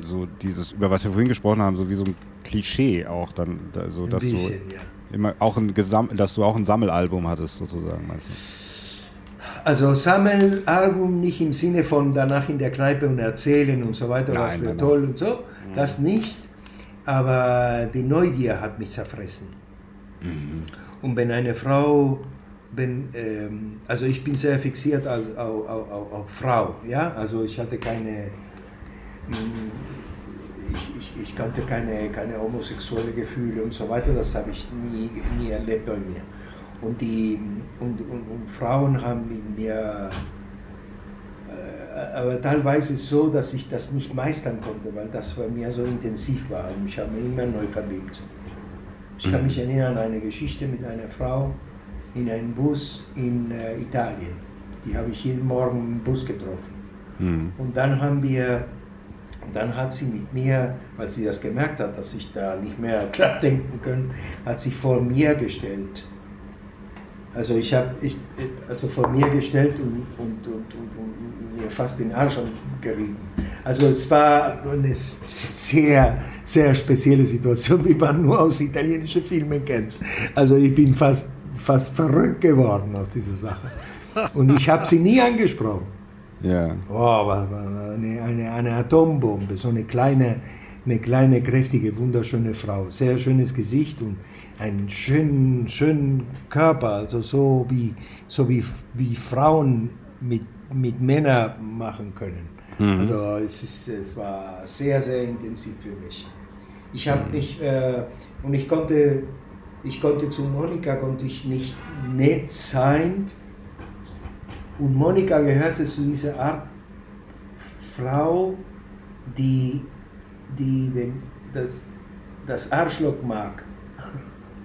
so dieses, über was wir vorhin gesprochen haben, so wie so ein Klischee auch dann, so, dass bisschen, du ja. immer auch ein Gesam dass du auch ein Sammelalbum hattest sozusagen, meinst du? Also Sammelalbum nicht im Sinne von danach in der Kneipe und erzählen und so weiter, nein, was für toll nein. und so, mhm. das nicht, aber die Neugier hat mich zerfressen. Mhm. Und wenn eine Frau, wenn, ähm, also ich bin sehr fixiert als, auf, auf, auf, auf Frau, ja, also ich hatte keine, mh, ich, ich, ich kannte keine, keine homosexuelle Gefühle und so weiter, das habe ich nie, nie erlebt bei mir. Und, die, und, und, und Frauen haben in mir, äh, aber teilweise so, dass ich das nicht meistern konnte, weil das bei mir so intensiv war und ich habe mich immer neu verliebt. Ich kann mich erinnern an eine Geschichte mit einer Frau in einem Bus in äh, Italien. Die habe ich jeden Morgen im Bus getroffen. Mhm. Und dann haben wir und dann hat sie mit mir, weil sie das gemerkt hat, dass ich da nicht mehr klar denken kann, hat sich vor mir gestellt Also ich habe ich, also vor mir gestellt und, und, und, und, mir fast den Arsch gerieben. Also es war eine sehr, sehr spezielle Situation, wie man nur aus italienischen Filmen kennt. Also ich bin fast, fast verrückt geworden aus dieser Sache. Und ich habe sie nie angesprochen. Ja. Oh, eine, eine, eine Atombombe, so eine kleine, eine kleine, kräftige, wunderschöne Frau. Sehr schönes Gesicht und einen schönen, schönen Körper, also so wie, so wie, wie Frauen mit, mit Männern machen können. Mhm. Also es, ist, es war sehr, sehr intensiv für mich. Ich habe mhm. mich, äh, und ich konnte, ich konnte zu Monika konnte ich nicht nett sein. Und Monika gehörte zu dieser Art Frau, die, die den, das, das Arschloch mag.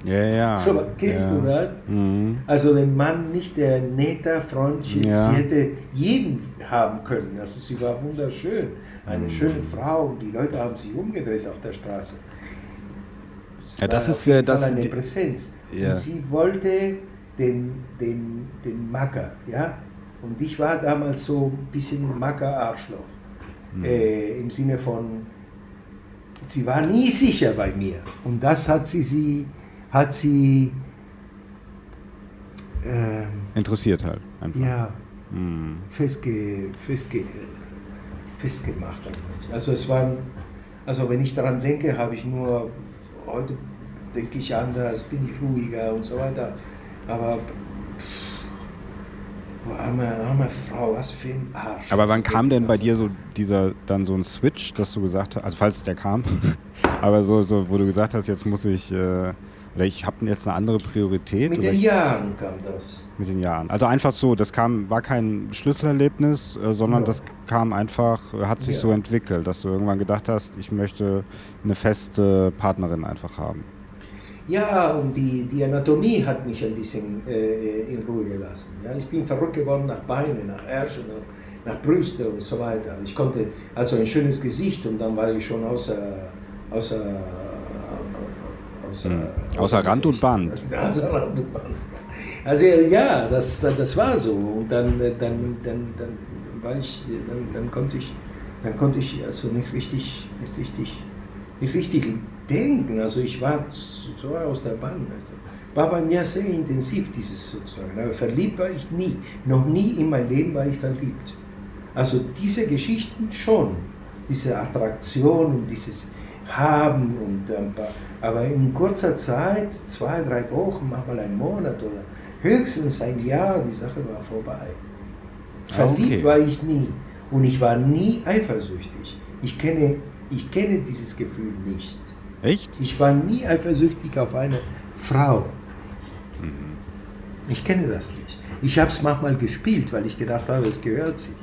Ja, ja. So, kennst ja. du das? Mhm. Also den Mann nicht der netter, ja. sie hätte jeden haben können. Also sie war wunderschön, eine mhm. schöne Frau und die Leute haben sie umgedreht auf der Straße. Es ja, das ist ja das eine die, Präsenz. Ja. Und sie wollte den, den, den Macker, ja. Und ich war damals so ein bisschen Macker-Arschloch. Mhm. Äh, Im Sinne von, sie war nie sicher bei mir. Und das hat sie sie hat sie ähm, interessiert halt einfach. Ja, hm. festge, festge, festgemacht eigentlich. Also es waren, also wenn ich daran denke, habe ich nur, heute denke ich anders, bin ich ruhiger und so weiter. Aber arme, arme Frau, was für ein Arsch. Aber wann kam denn bei dir so dieser dann so ein Switch, dass du gesagt hast, also falls der kam, aber so, so wo du gesagt hast, jetzt muss ich äh, oder ich habe jetzt eine andere Priorität. Mit den ich, Jahren kam das. Mit den Jahren. Also einfach so, das kam, war kein Schlüsselerlebnis, äh, sondern ja. das kam einfach, hat sich ja. so entwickelt, dass du irgendwann gedacht hast, ich möchte eine feste Partnerin einfach haben. Ja, und die, die Anatomie hat mich ein bisschen äh, in Ruhe gelassen. Ja, ich bin verrückt geworden nach Beinen, nach Ärsche, nach, nach Brüste und so weiter. Ich konnte also ein schönes Gesicht und dann war ich schon außer, außer Außer, hm. außer Rand und Band. Außer Rand und Band. Also ja, das, das war so. Und dann, dann, dann, dann war ich, dann, dann konnte ich, dann konnte ich also nicht richtig, nicht richtig, nicht richtig denken. Also ich war so aus der Bahn. Also war bei mir sehr intensiv dieses sozusagen. Aber verliebt war ich nie. Noch nie in meinem Leben war ich verliebt. Also diese Geschichten schon, diese Attraktion und dieses haben und paar aber in kurzer Zeit, zwei, drei Wochen, manchmal einen Monat oder höchstens ein Jahr, die Sache war vorbei. Verliebt okay. war ich nie und ich war nie eifersüchtig. Ich kenne, ich kenne dieses Gefühl nicht. Echt? Ich war nie eifersüchtig auf eine Frau. Mhm. Ich kenne das nicht. Ich habe es manchmal gespielt, weil ich gedacht habe, es gehört sich.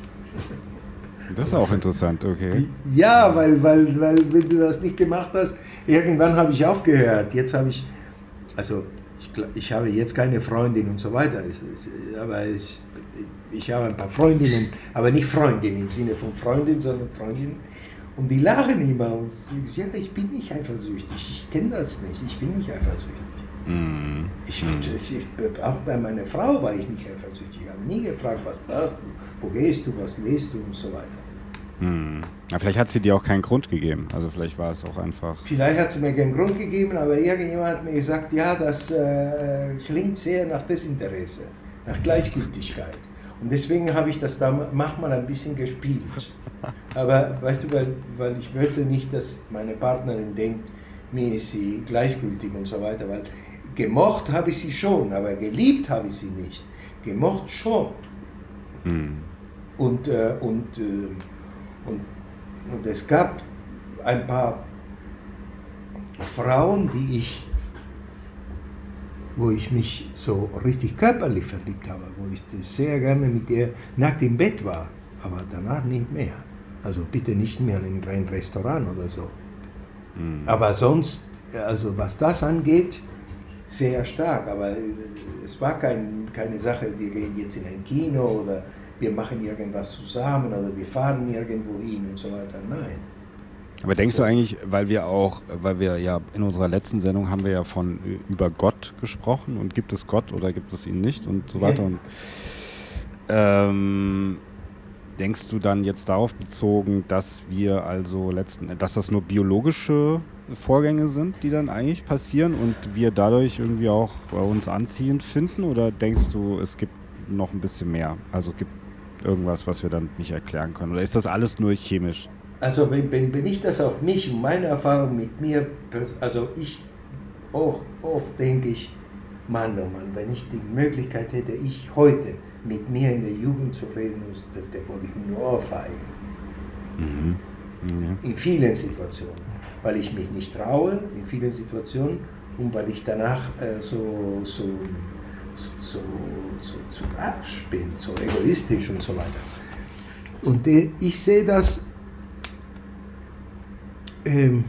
Das ist auch interessant, okay. Ja, weil, weil, weil wenn du das nicht gemacht hast, irgendwann habe ich aufgehört. Jetzt habe ich, also ich, ich habe jetzt keine Freundin und so weiter, aber ich, ich habe ein paar Freundinnen, aber nicht Freundinnen im Sinne von Freundin, sondern Freundinnen. Und die lachen immer und sagen, ja, ich bin nicht eifersüchtig, ich kenne das nicht, ich bin nicht eifersüchtig. Mm. Ich, ich, auch bei meiner Frau war ich nicht eifersüchtig. Ich habe nie gefragt, was machst du, wo gehst du, was liest du und so weiter. Hm. Ja, vielleicht hat sie dir auch keinen Grund gegeben. Also vielleicht war es auch einfach. Vielleicht hat sie mir keinen Grund gegeben, aber irgendjemand hat mir gesagt, ja, das äh, klingt sehr nach Desinteresse, nach Gleichgültigkeit. Und deswegen habe ich das da manchmal ein bisschen gespielt. Aber weißt du, weil, weil ich wollte nicht, dass meine Partnerin denkt, mir ist sie gleichgültig und so weiter, weil gemocht habe ich sie schon, aber geliebt habe ich sie nicht. Gemocht schon. Hm. Und, äh, und, äh, und, und es gab ein paar Frauen, die ich, wo ich mich so richtig körperlich verliebt habe, wo ich sehr gerne mit ihr nackt im Bett war, aber danach nicht mehr. Also bitte nicht mehr in ein Restaurant oder so. Mhm. Aber sonst, also was das angeht, sehr stark. Aber es war kein, keine Sache, wir gehen jetzt in ein Kino oder wir machen irgendwas zusammen oder wir fahren irgendwo hin und so weiter. Nein. Aber denkst du eigentlich, weil wir auch, weil wir ja in unserer letzten Sendung haben wir ja von über Gott gesprochen und gibt es Gott oder gibt es ihn nicht und so weiter und ähm, denkst du dann jetzt darauf bezogen, dass wir also letzten, dass das nur biologische Vorgänge sind, die dann eigentlich passieren und wir dadurch irgendwie auch bei uns anziehend finden? Oder denkst du, es gibt noch ein bisschen mehr? Also es gibt irgendwas, was wir dann nicht erklären können? Oder ist das alles nur chemisch? Also wenn, wenn, wenn ich das auf mich und meine Erfahrung mit mir, also ich auch oft denke ich, Mann, oh Mann, wenn ich die Möglichkeit hätte, ich heute mit mir in der Jugend zu reden, das würde ich mir nur ohrfeigen. Mhm. Ja. In vielen Situationen weil ich mich nicht traue in vielen Situationen und weil ich danach äh, so, so, so, so, so, so Arsch bin, so egoistisch und so weiter. Und ich sehe das, ähm,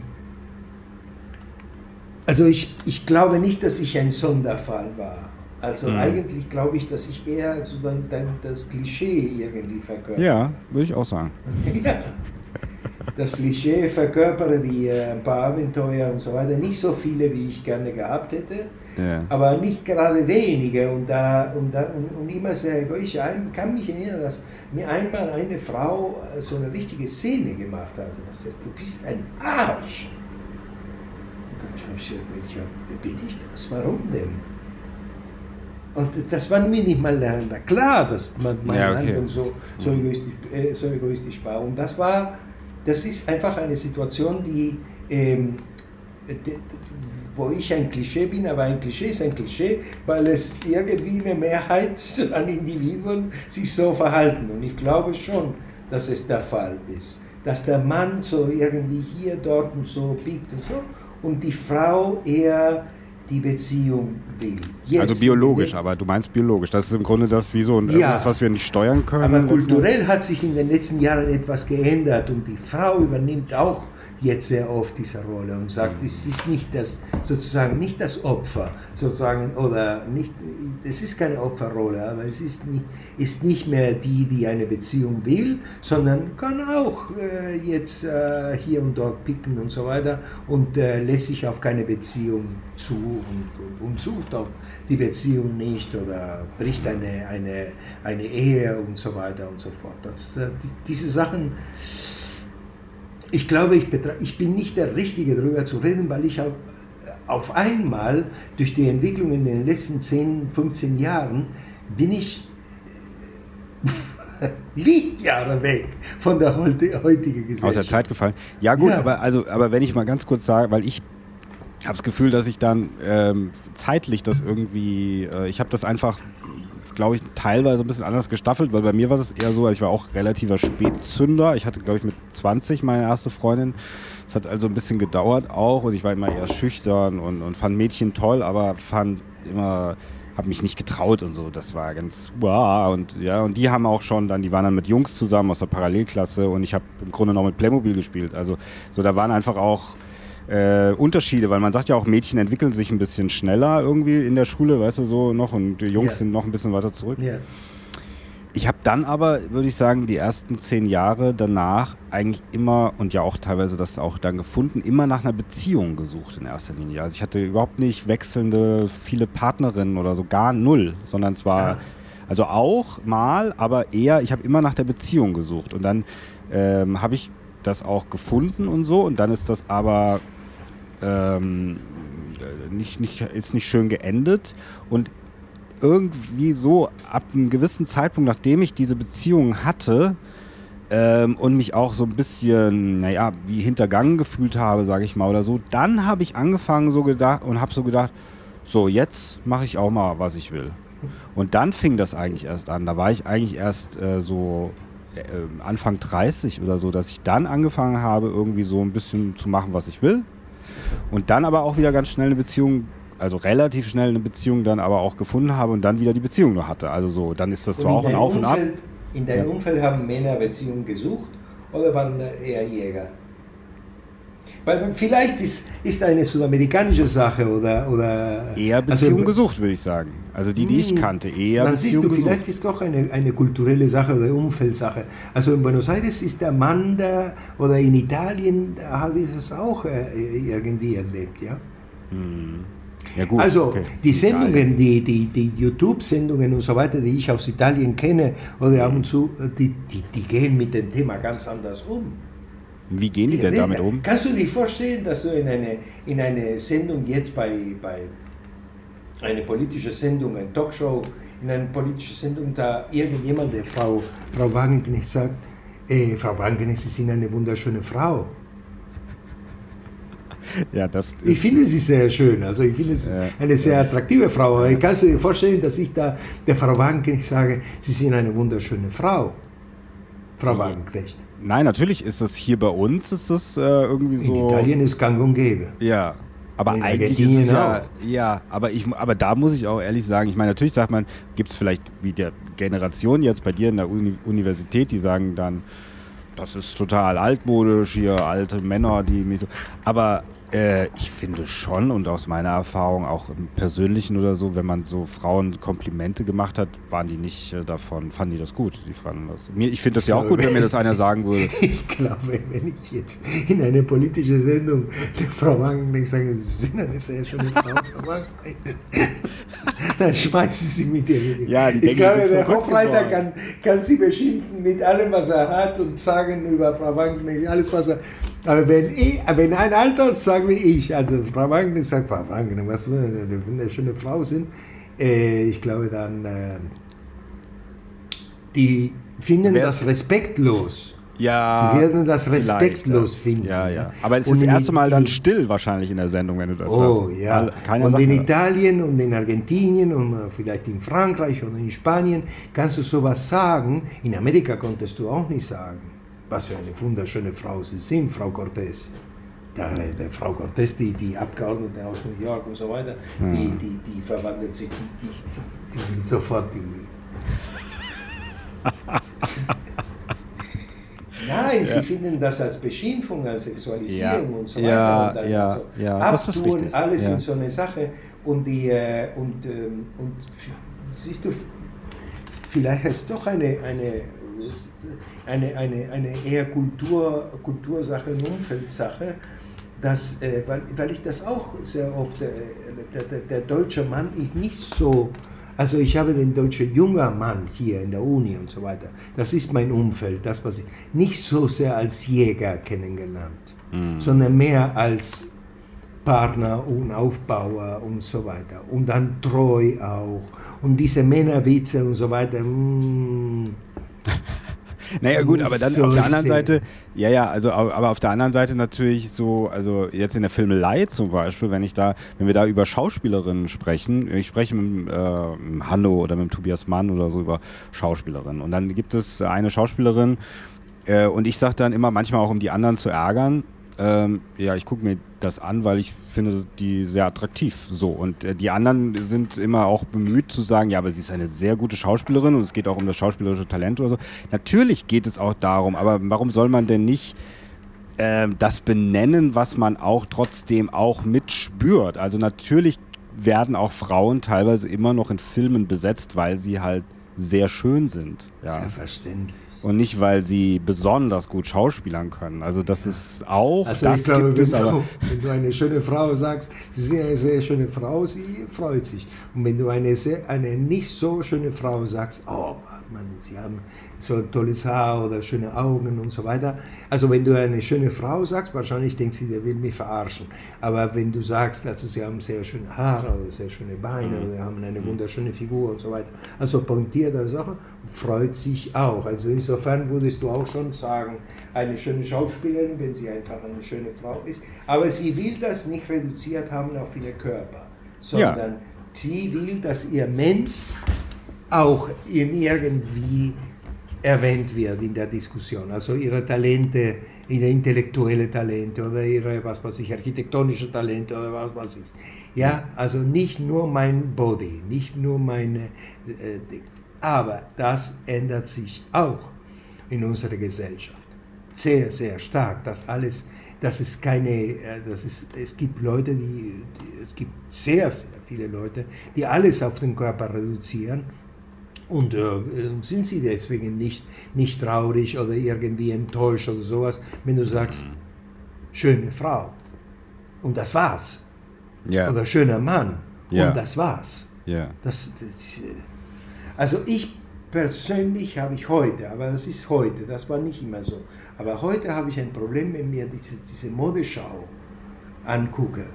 also ich, ich glaube nicht, dass ich ein Sonderfall war. Also mhm. eigentlich glaube ich, dass ich eher so das Klischee irgendwie verkörper. Ja, würde ich auch sagen. ja das Klischee verkörpere, die äh, ein paar Abenteuer und so weiter, nicht so viele, wie ich gerne gehabt hätte, ja. aber nicht gerade wenige und, da, und, da, und, und immer sehr egoistisch. Ich kann mich erinnern, dass mir einmal eine Frau so eine richtige Szene gemacht hat. Und sagt, du bist ein Arsch. Und dann habe ich gesagt, bin ich das? Warum denn? Und das war mir nicht mal lernen. Klar, dass man meine ja, okay. Handlung so, so, mhm. egoistisch, äh, so egoistisch war. Und das war das ist einfach eine Situation, die, ähm, wo ich ein Klischee bin, aber ein Klischee ist ein Klischee, weil es irgendwie eine Mehrheit an Individuen sich so verhalten. Und ich glaube schon, dass es der Fall ist. Dass der Mann so irgendwie hier, dort und so biegt und so und die Frau eher die Beziehung will. Jetzt also biologisch, aber du meinst biologisch. Das ist im Grunde das wie so ein ja, etwas, was wir nicht steuern können. Aber kulturell hat sich in den letzten Jahren etwas geändert und die Frau übernimmt auch jetzt sehr oft diese Rolle und sagt, mhm. es ist nicht das sozusagen nicht das Opfer sozusagen oder nicht es ist keine Opferrolle, aber es ist nicht, ist nicht mehr die, die eine Beziehung will, sondern kann auch äh, jetzt äh, hier und dort picken und so weiter und äh, lässt sich auf keine Beziehung zu und, und, und, sucht auch die Beziehung nicht oder bricht eine, eine, eine Ehe und so weiter und so fort. Das, äh, die, diese Sachen ich glaube, ich, ich bin nicht der Richtige darüber zu reden, weil ich auf einmal durch die Entwicklung in den letzten 10, 15 Jahren bin ich Lichtjahre weg von der heutigen Gesellschaft. Aus der Zeit gefallen. Ja gut, ja. Aber, also, aber wenn ich mal ganz kurz sage, weil ich habe das Gefühl, dass ich dann ähm, zeitlich das irgendwie, äh, ich habe das einfach glaube ich, teilweise ein bisschen anders gestaffelt, weil bei mir war es eher so, ich war auch relativer Spätzünder. Ich hatte, glaube ich, mit 20 meine erste Freundin. Es hat also ein bisschen gedauert auch und ich war immer eher schüchtern und, und fand Mädchen toll, aber fand immer, habe mich nicht getraut und so. Das war ganz wow. Und ja, und die haben auch schon dann, die waren dann mit Jungs zusammen aus der Parallelklasse und ich habe im Grunde noch mit Playmobil gespielt. Also so, da waren einfach auch äh, Unterschiede, weil man sagt ja auch, Mädchen entwickeln sich ein bisschen schneller irgendwie in der Schule, weißt du, so noch und die Jungs yeah. sind noch ein bisschen weiter zurück. Yeah. Ich habe dann aber, würde ich sagen, die ersten zehn Jahre danach eigentlich immer und ja auch teilweise das auch dann gefunden, immer nach einer Beziehung gesucht in erster Linie. Also ich hatte überhaupt nicht wechselnde, viele Partnerinnen oder so, gar null, sondern zwar, ah. also auch mal, aber eher, ich habe immer nach der Beziehung gesucht und dann ähm, habe ich das auch gefunden und so und dann ist das aber ähm, nicht, nicht, ist nicht schön geendet und irgendwie so ab einem gewissen Zeitpunkt, nachdem ich diese Beziehung hatte ähm, und mich auch so ein bisschen, naja, wie hintergangen gefühlt habe, sage ich mal oder so, dann habe ich angefangen so gedacht und habe so gedacht, so jetzt mache ich auch mal, was ich will. Und dann fing das eigentlich erst an. Da war ich eigentlich erst äh, so äh, Anfang 30 oder so, dass ich dann angefangen habe, irgendwie so ein bisschen zu machen, was ich will. Und dann aber auch wieder ganz schnell eine Beziehung, also relativ schnell eine Beziehung dann aber auch gefunden habe und dann wieder die Beziehung nur hatte. Also so, dann ist das zwar auch ein Auf und Ab. In deinem ja. Umfeld haben Männer Beziehungen gesucht oder waren eher Jäger? Weil vielleicht ist, ist eine südamerikanische Sache oder. oder eher Beziehung also, gesucht, würde ich sagen. Also die, die ich hm. kannte, eher dann Beziehung siehst du, gesucht. vielleicht ist doch eine, eine kulturelle Sache oder Umfeldsache. Also in Buenos Aires ist der Mann da oder in Italien habe ich es auch äh, irgendwie erlebt, ja. Hm. Ja, gut, also okay. die Sendungen, die, die, die YouTube-Sendungen und so weiter, die ich aus Italien kenne oder ab und zu, die, die, die gehen mit dem Thema ganz anders um. Wie gehen die denn damit um? Kannst du dir vorstellen, dass du in eine, in eine Sendung jetzt bei, bei eine politische Sendung, eine Talkshow, in einer politischen Sendung, da irgendjemand, der Frau, Frau Wagenknecht sagt, äh, Frau Wagenknecht, Sie sind eine wunderschöne Frau. Ja, das ich finde sie sehr schön. Also ich finde sie ja. eine sehr attraktive Frau. Aber kannst du dir vorstellen, dass ich da der Frau Wagenknecht sage, Sie sind eine wunderschöne Frau, Frau Wagenknecht. Nein, natürlich ist das hier bei uns ist das äh, irgendwie so. In Italien ist gang und gäbe. Ja, aber In eigentlich ist es ja, ja, aber ich, aber da muss ich auch ehrlich sagen, ich meine, natürlich sagt man, gibt es vielleicht wie der Generation jetzt bei dir in der Uni Universität, die sagen dann, das ist total altmodisch hier, alte Männer, die mich so. Aber äh, ich finde schon und aus meiner Erfahrung auch im Persönlichen oder so, wenn man so Frauen Komplimente gemacht hat, waren die nicht äh, davon, fanden die das gut. Die fanden das. Mir, ich finde das ja auch gut, wenn mir das einer sagen würde. Ich glaube, wenn ich jetzt in eine politische Sendung der Frau Wagenknecht sage, Sie sind eine sehr schöne Frau, Frau Wagenknecht, dann schmeißen Sie mit ihr. Ja, ich denken, glaube, der Hofreiter kann, kann sie beschimpfen mit allem, was er hat und sagen über Frau Wagenknecht alles, was er aber wenn, ich, wenn ein Alter sagt wie ich, also Frau Wagner sagt, Frau Wagner, was für eine wunderschöne Frau sind, äh, ich glaube dann, äh, die finden Wer? das respektlos. Ja. Sie werden das respektlos finden. Ja, ja. Aber es ist das erste Mal dann still wahrscheinlich in der Sendung, wenn du das sagst. Oh, ja. Keine und Sache. in Italien und in Argentinien und vielleicht in Frankreich und in Spanien kannst du sowas sagen. In Amerika konntest du auch nicht sagen was für eine wunderschöne Frau Sie sind, Frau Cortés. Der, der Frau Cortés, die, die Abgeordnete aus New York und so weiter, mhm. die, die, die verwandelt sich, die, die, die will sofort die. Nein, ja. sie finden das als Beschimpfung, als Sexualisierung ja. und so weiter. Ja, und dann ja, so ja, abtun, alles ja. in so eine Sache. Und, die, äh, und, ähm, und siehst du, vielleicht ist es doch eine, eine eine, eine, eine eher Kultur, Kultursache, eine Umfeldsache, dass, äh, weil, weil ich das auch sehr oft, äh, der, der, der, deutsche Mann ist nicht so, also ich habe den deutschen junger Mann hier in der Uni und so weiter, das ist mein Umfeld, das was ich nicht so sehr als Jäger kennengelernt, mhm. sondern mehr als Partner und Aufbauer und so weiter. Und dann treu auch. Und diese Männerwitze und so weiter. Mm. Naja gut, aber dann so auf der anderen. Seite, ja, ja, also aber auf der anderen Seite natürlich so, also jetzt in der Filmelei zum Beispiel, wenn ich da, wenn wir da über Schauspielerinnen sprechen, ich spreche mit äh, Hanno oder mit Tobias Mann oder so über Schauspielerinnen und dann gibt es eine Schauspielerin äh, und ich sage dann immer manchmal auch, um die anderen zu ärgern, ähm, ja, ich gucke mir das an, weil ich finde die sehr attraktiv. So und äh, die anderen sind immer auch bemüht zu sagen, ja, aber sie ist eine sehr gute Schauspielerin und es geht auch um das schauspielerische Talent oder so. Natürlich geht es auch darum, aber warum soll man denn nicht äh, das benennen, was man auch trotzdem auch mitspürt? Also natürlich werden auch Frauen teilweise immer noch in Filmen besetzt, weil sie halt sehr schön sind. Ja. Selbstverständlich und nicht, weil sie besonders gut schauspielern können. Also das ist auch. Also ich glaube, wenn, du, wenn du eine schöne Frau sagst, sie sind eine sehr schöne Frau, sie freut sich. Und wenn du eine, sehr, eine nicht so schöne Frau sagst, oh Mann, sie haben so tolles Haar oder schöne Augen und so weiter. Also wenn du eine schöne Frau sagst, wahrscheinlich denkt sie, der will mich verarschen. Aber wenn du sagst, also sie haben sehr schöne Haare oder sehr schöne Beine mhm. oder haben eine wunderschöne Figur und so weiter, also pointierte Sache, freut sich auch. Also insofern würdest du auch schon sagen, eine schöne Schauspielerin, wenn sie einfach eine schöne Frau ist. Aber sie will das nicht reduziert haben auf ihren Körper, sondern ja. sie will, dass ihr Mensch auch in irgendwie erwähnt wird in der Diskussion. Also ihre Talente, ihre intellektuelle Talente oder ihre, was weiß ich, architektonische Talente oder was weiß ich. Ja, also nicht nur mein Body, nicht nur meine, äh, aber das ändert sich auch in unserer Gesellschaft. Sehr, sehr stark. Das alles dass es keine, äh, dass es, es gibt Leute, die, die, es gibt sehr, sehr viele Leute, die alles auf den Körper reduzieren. Und äh, sind sie deswegen nicht, nicht traurig oder irgendwie enttäuscht oder sowas, wenn du sagst, schöne Frau. Und das war's. Ja. Oder schöner Mann. Ja. Und das war's. Ja. Das, das, also ich persönlich habe ich heute, aber das ist heute, das war nicht immer so, aber heute habe ich ein Problem, wenn mir diese, diese Modeschau angucke.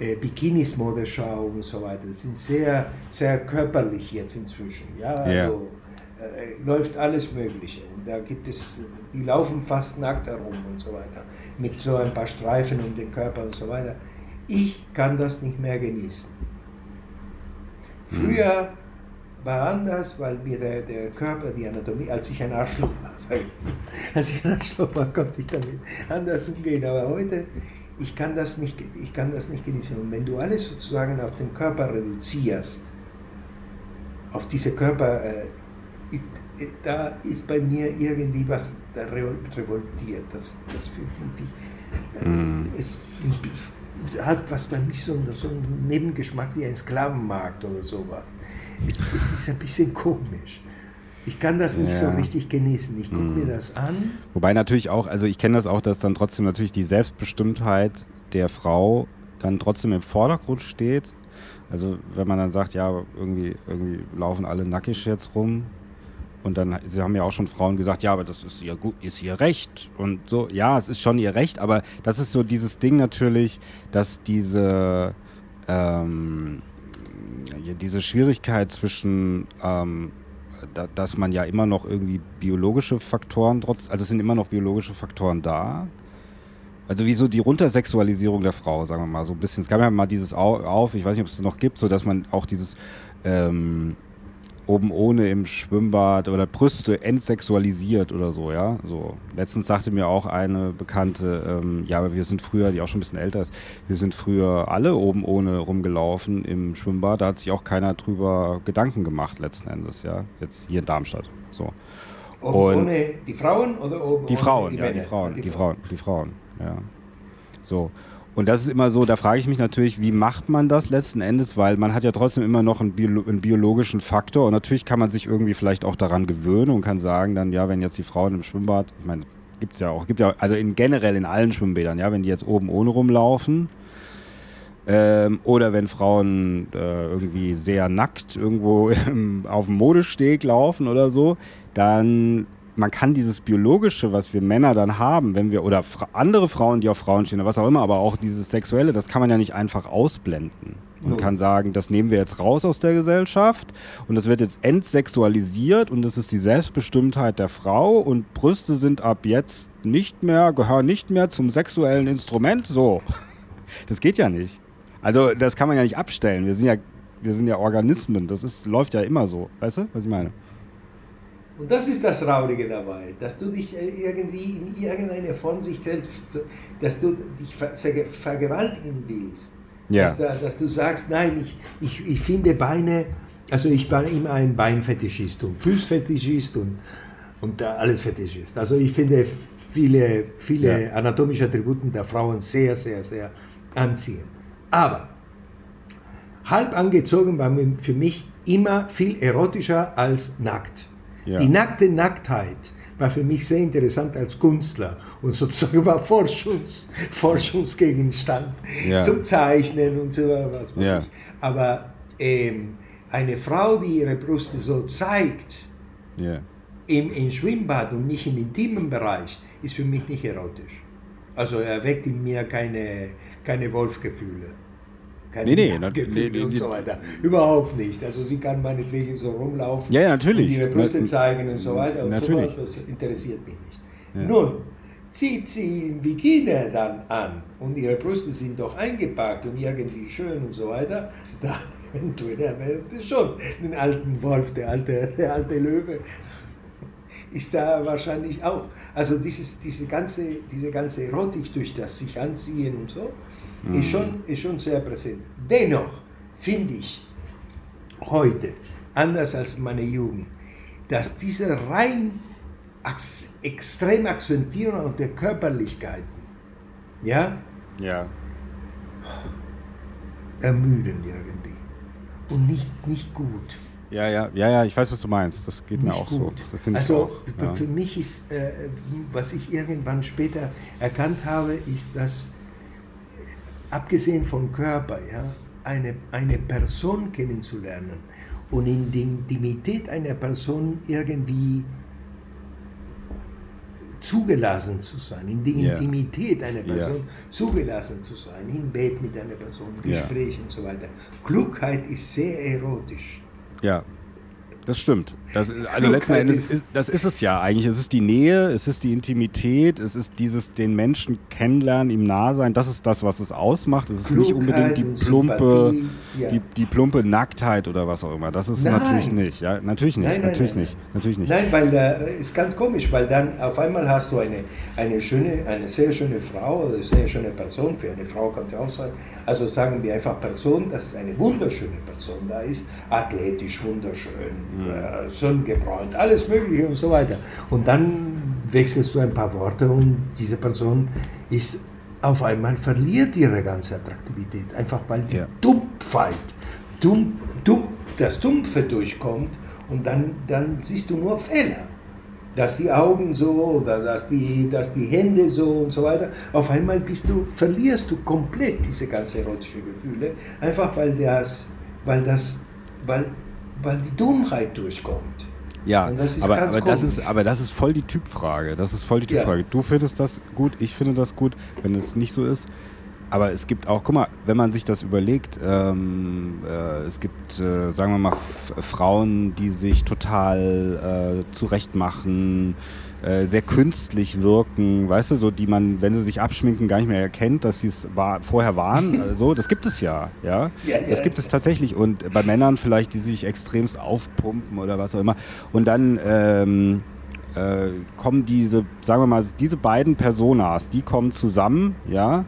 Äh, Bikinis Modeschau und so weiter, das sind sehr, sehr körperlich jetzt inzwischen. Ja, also äh, läuft alles Mögliche. Und da gibt es, die laufen fast nackt herum und so weiter, mit so ein paar Streifen um den Körper und so weiter. Ich kann das nicht mehr genießen. Früher war anders, weil mir der, der Körper, die Anatomie, als ich ein Arschloch war, ich, als ich ein Arschloch war, konnte ich damit anders umgehen. Aber heute, ich kann das nicht, ich kann das nicht genießen. Und wenn du alles sozusagen auf den Körper reduzierst, auf diese Körper, äh, da ist bei mir irgendwie was revoltiert. Das, das mm. es hat was bei mir so, so einen Nebengeschmack wie ein Sklavenmarkt oder sowas es, es ist ein bisschen komisch. Ich kann das nicht ja. so richtig genießen. Ich gucke hm. mir das an. Wobei natürlich auch, also ich kenne das auch, dass dann trotzdem natürlich die Selbstbestimmtheit der Frau dann trotzdem im Vordergrund steht. Also wenn man dann sagt, ja, irgendwie, irgendwie laufen alle nackig jetzt rum. Und dann, sie haben ja auch schon Frauen gesagt, ja, aber das ist ihr, ist ihr Recht. Und so, ja, es ist schon ihr Recht, aber das ist so dieses Ding natürlich, dass diese, ähm, diese Schwierigkeit zwischen, ähm, da, dass man ja immer noch irgendwie biologische Faktoren trotz, also es sind immer noch biologische Faktoren da. Also wie so die Runtersexualisierung der Frau, sagen wir mal, so ein bisschen. Es gab ja mal dieses auf, ich weiß nicht, ob es noch gibt, so dass man auch dieses ähm, oben ohne im Schwimmbad oder Brüste entsexualisiert oder so, ja. So. Letztens sagte mir auch eine Bekannte, ähm, ja, aber wir sind früher, die auch schon ein bisschen älter ist, wir sind früher alle oben ohne rumgelaufen im Schwimmbad, da hat sich auch keiner drüber Gedanken gemacht letzten Endes, ja. Jetzt hier in Darmstadt. So. Oben ohne die Frauen oder oben die Frauen, die ja, die Frauen, die, die Frauen, die Frauen, ja. So. Und das ist immer so, da frage ich mich natürlich, wie macht man das letzten Endes, weil man hat ja trotzdem immer noch einen, Bio einen, biologischen Faktor. Und natürlich kann man sich irgendwie vielleicht auch daran gewöhnen und kann sagen dann, ja, wenn jetzt die Frauen im Schwimmbad, ich meine, gibt es ja auch, gibt ja, also in, generell in allen Schwimmbädern, ja, wenn die jetzt oben ohne rumlaufen, ähm, oder wenn Frauen äh, irgendwie sehr nackt irgendwo auf dem Modesteg laufen oder so, dann man kann dieses Biologische, was wir Männer dann haben, wenn wir, oder fra andere Frauen, die auf Frauen stehen, oder was auch immer, aber auch dieses Sexuelle, das kann man ja nicht einfach ausblenden. Man kann sagen, das nehmen wir jetzt raus aus der Gesellschaft und das wird jetzt entsexualisiert und das ist die Selbstbestimmtheit der Frau und Brüste sind ab jetzt nicht mehr, gehören nicht mehr zum sexuellen Instrument. So. Das geht ja nicht. Also, das kann man ja nicht abstellen. Wir sind ja, wir sind ja Organismen. Das ist, läuft ja immer so. Weißt du, was ich meine? Und das ist das Traurige dabei, dass du dich äh, irgendwie in irgendeiner Form sich selbst, dass du dich vergewaltigen willst. Ja. Dass, dass, du sagst, nein, ich, ich, ich finde Beine, also ich bin immer ein Beinfetischist und Fußfetischist und, und alles Fetischist. Also ich finde viele, viele ja. anatomische Attribute der Frauen sehr, sehr, sehr anziehend. Aber halb angezogen war für mich immer viel erotischer als nackt. Ja. Die nackte Nacktheit war für mich sehr interessant als Künstler und sozusagen war Forschungs, Forschungsgegenstand ja. zum Zeichnen und so was weiß ja. ich. Aber ähm, eine Frau, die ihre Brüste so zeigt, im, im Schwimmbad und nicht im intimen Bereich, ist für mich nicht erotisch. Also er weckt in mir keine, keine Wolfgefühle keine nee, nee, nee, nee, und so weiter. Überhaupt nicht. Also sie kann meinetwegen so rumlaufen ja, ja, natürlich. und ihre Brüste zeigen und so weiter. Und natürlich. So, das interessiert mich nicht. Ja. Nun, zieht sie in Bikini dann an und ihre Brüste sind doch eingepackt und irgendwie schön und so weiter, dann eventuell das schon den alten Wolf, der alte, der alte Löwe, ist da wahrscheinlich auch. Also dieses, diese, ganze, diese ganze Erotik durch das sich anziehen und so, mhm. ist, schon, ist schon sehr präsent. Dennoch finde ich heute, anders als meine Jugend, dass diese rein extrem Akzentierung der Körperlichkeiten ja, Ja. ermüdend irgendwie. Und nicht, nicht gut. Ja, ja, ja, ja, ich weiß, was du meinst. Das geht mir Nicht auch so. gut. Ich Also auch. Ja. für mich ist, äh, was ich irgendwann später erkannt habe, ist, dass abgesehen vom Körper, ja, eine, eine Person kennenzulernen und in die Intimität einer Person irgendwie zugelassen zu sein, in die. Intimität einer. Person zugelassen zu sein, im Bett mit einer Person. Gespräch und so weiter. Klugheit ist sehr erotisch. Ja, das stimmt. Das ist, also Klugheit letzten Endes, ist- das ist es ja eigentlich. Es ist die Nähe, es ist die Intimität, es ist dieses den Menschen kennenlernen, ihm nah sein. Das ist das, was es ausmacht. Es ist nicht unbedingt die plumpe, ja. die, die plumpe Nacktheit oder was auch immer. Das ist es Nein. natürlich nicht. Ja, natürlich nicht. Nein, nein, natürlich nicht. Natürlich nicht. Nein, weil äh, ist ganz komisch, weil dann auf einmal hast du eine, eine schöne, eine sehr schöne Frau oder eine sehr schöne Person, für eine Frau kann es auch sein, also sagen wir einfach Person, dass es eine wunderschöne Person da ist, athletisch, wunderschön. Äh, sonnengebräunt, alles mögliche und so weiter. Und dann wechselst du ein paar Worte und diese Person ist auf einmal verliert ihre ganze Attraktivität, einfach weil die Ja. Dumpfheit, dumm, dumm, das Dumpfe durchkommt und dann, dann siehst du nur Fehler. Dass die Augen so oder dass die, dass die Hände so und so weiter. Auf einmal bist du, verlierst du komplett diese ganze erotische Gefühle, einfach weil das, weil das, weil, weil die Dummheit durchkommt. Ja, das aber, aber, das ist, aber das ist voll die Typfrage. Das ist voll die Ja. Typfrage. Du findest das gut, ich finde das gut, wenn es nicht so ist. Aber es gibt auch, guck mal, wenn man sich das überlegt, ähm, äh, es gibt, äh, sagen wir mal, Frauen, die sich total äh, zurechtmachen, äh, sehr künstlich wirken, weißt du, so die man, wenn sie sich abschminken, gar nicht mehr erkennt, dass sie es war, vorher waren. Also, das gibt es ja, ja. Ja, Das ja. gibt es tatsächlich. Und bei Männern vielleicht, die sich extremst aufpumpen oder was auch immer. Und dann ähm, äh, kommen diese, sagen wir mal, diese beiden Personas, die kommen zusammen, ja.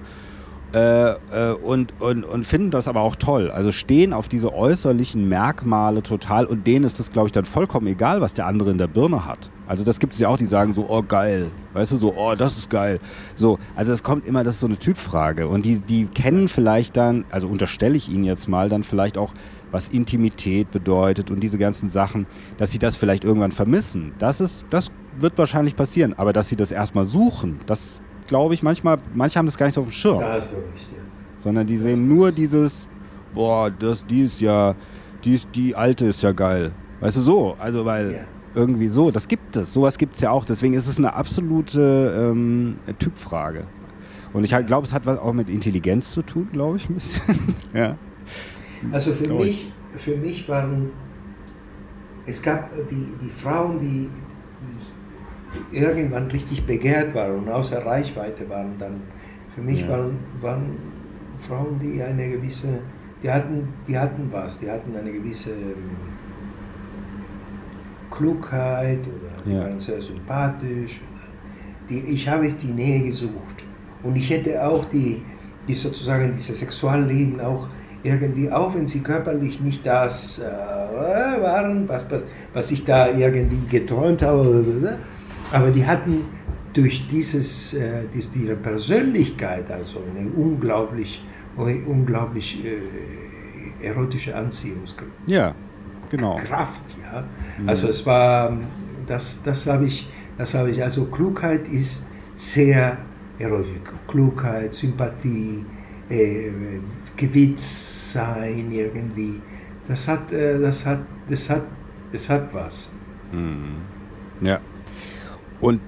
Äh, äh, und, und, und finden das aber auch toll. Also stehen auf diese äußerlichen Merkmale total und denen ist es, glaube ich, dann vollkommen egal, was der andere in der Birne hat. Also das gibt es ja auch, die sagen so, oh geil, weißt du, so, oh, das ist geil. So, also es kommt immer, das ist so eine Typfrage. Und die, die kennen vielleicht dann, also unterstelle ich ihnen jetzt mal, dann vielleicht auch, was Intimität bedeutet und diese ganzen Sachen, dass sie das vielleicht irgendwann vermissen. Das ist, das wird wahrscheinlich passieren. Aber dass sie das erstmal suchen, das glaube ich manchmal, manche haben das gar nicht so auf dem Schirm Da hast du recht, ja. sondern die sehen nur dieses, boah, das, die ist ja, die, ist, die alte ist ja geil. Weißt du, so, also weil Ja. irgendwie so, das gibt es, sowas gibt es ja auch, deswegen ist es eine absolute ähm, Typfrage. Und ich halt glaube, es hat was auch mit Intelligenz zu tun, glaube ich, ein bisschen. ja. Also für Glaub mich, für mich waren, es gab die, die Frauen, die irgendwann richtig begehrt waren und außer Reichweite waren, dann für mich Ja. waren, waren Frauen, die eine gewisse, die hatten, die hatten was, die hatten eine gewisse ähm, Klugheit oder die Ja. waren sehr sympathisch. Die, ich habe die Nähe gesucht und ich hätte auch die, die sozusagen dieses Sexualleben auch irgendwie, auch wenn sie körperlich nicht das äh, waren, was, was, was ich da irgendwie geträumt habe, aber die hatten durch dieses, äh, dies- ihre Persönlichkeit also eine unglaublich, unglaublich äh, erotische Anziehungskraft ja, genau. ja. Also es war, das, das habe ich, das habe ich, also Klugheit ist sehr erotisch. Klugheit, Sympathie, äh, Gewitz sein irgendwie. Das hat, äh, das hat, das hat, es hat was. Mhm. Ja. Und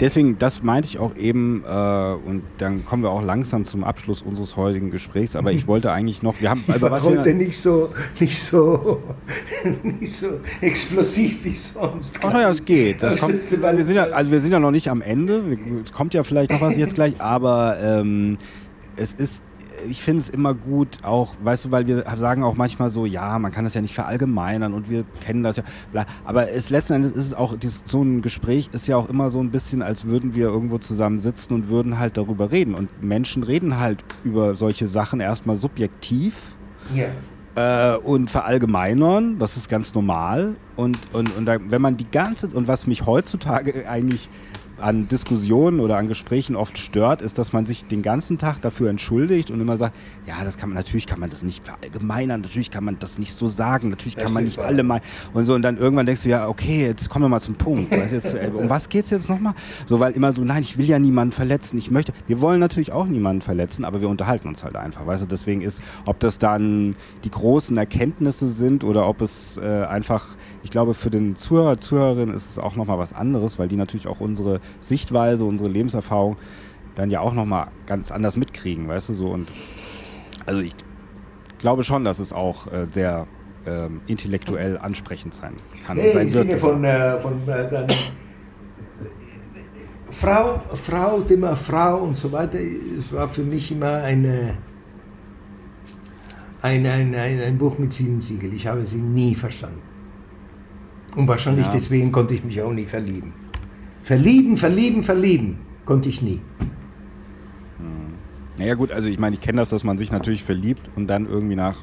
deswegen, das meinte ich auch eben, äh, und dann kommen wir auch langsam zum Abschluss unseres heutigen Gesprächs, aber ich wollte eigentlich noch, wir haben, Ich über war was wir, heute nicht so, nicht so, nicht so explosiv wie sonst. Ach ja, es geht. Das Also, kommt, wir sind ja, also wir sind ja noch nicht am Ende. Es kommt ja vielleicht noch was jetzt gleich, aber ähm, es ist, ich finde es immer gut, auch, weißt du, weil wir sagen auch manchmal so, ja, man kann das ja nicht verallgemeinern und wir kennen das ja, bla. aber es letzten Endes ist es auch, dies, so ein Gespräch ist ja auch immer so ein bisschen, als würden wir irgendwo zusammen sitzen und würden halt darüber reden. Und Menschen reden halt über solche Sachen erstmal subjektiv Ja. äh, und verallgemeinern, das ist ganz normal. Und, und, und da, wenn man die ganze, und was mich heutzutage eigentlich an Diskussionen oder an Gesprächen oft stört, ist, dass man sich den ganzen Tag dafür entschuldigt und immer sagt, ja, das kann man, natürlich kann man das nicht verallgemeinern, natürlich kann man das nicht so sagen, natürlich kann man nicht alle mal und so und dann irgendwann denkst du, ja, okay, jetzt kommen wir mal zum Punkt. Weißt jetzt, äh, um was geht es jetzt nochmal? So, weil immer so, nein, ich will ja niemanden verletzen, ich möchte, wir wollen natürlich auch niemanden verletzen, aber wir unterhalten uns halt einfach, weißt du, deswegen ist, ob das dann die großen Erkenntnisse sind oder ob es äh, einfach, ich glaube, für den Zuhörer, Zuhörerin ist es auch nochmal was anderes, weil die natürlich auch unsere Sichtweise, unsere Lebenserfahrung dann ja auch nochmal ganz anders mitkriegen, weißt du, so und also ich glaube schon, dass es auch äh, sehr ähm, intellektuell ansprechend sein kann. Nee, im Sinne von, äh, von äh, dann, äh, Frau, Frau, Thema Frau und so weiter, es war für mich immer eine, ein, ein, ein, ein Buch mit sieben Siegeln. Ich habe sie nie verstanden. Und wahrscheinlich ja. deswegen konnte ich mich auch nie verlieben. Verlieben, verlieben, verlieben konnte ich nie. Hm. Naja gut, also ich meine, ich kenne das, dass man sich natürlich verliebt und dann irgendwie nach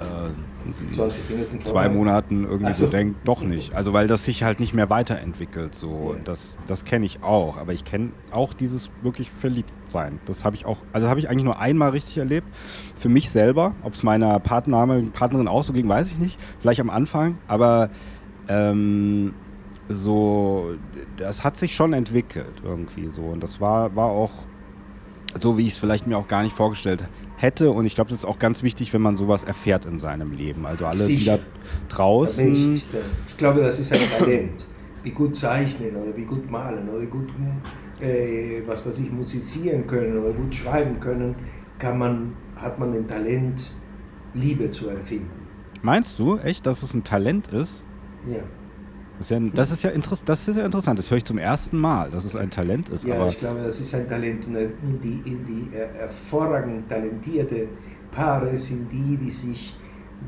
äh, 20 Minuten zwei Monaten irgendwie so. so. denkt, doch nicht. Also weil das sich halt nicht mehr weiterentwickelt. So. Ja. Das, das kenne ich auch. Aber ich kenne auch dieses wirklich Verliebtsein. Das habe ich auch, also habe ich eigentlich nur einmal richtig erlebt. Für mich selber. Ob es meiner Partner, Partnerin auch so ging, weiß ich nicht. Vielleicht am Anfang. Aber ähm, so, das hat sich schon entwickelt irgendwie so. Und das war, war auch so, wie ich es vielleicht mir auch gar nicht vorgestellt hätte. Und ich glaube, das ist auch ganz wichtig, wenn man sowas erfährt in seinem Leben. Also alle Sicher. wieder draußen. Ich, ich, glaube, das ist ein Talent. Wie gut zeichnen oder wie gut malen oder gut, äh, was weiß ich, musizieren können oder gut schreiben können, kann man, hat man ein Talent, Liebe zu empfinden. Meinst du echt, dass es ein Talent ist? Ja. Das ist ja, das ist ja, das ist ja interessant. Das höre ich zum ersten Mal, dass es ein Talent ist. Ja, ich glaube, das ist ein Talent. Und die, die hervorragend talentierte Paare sind die, die sich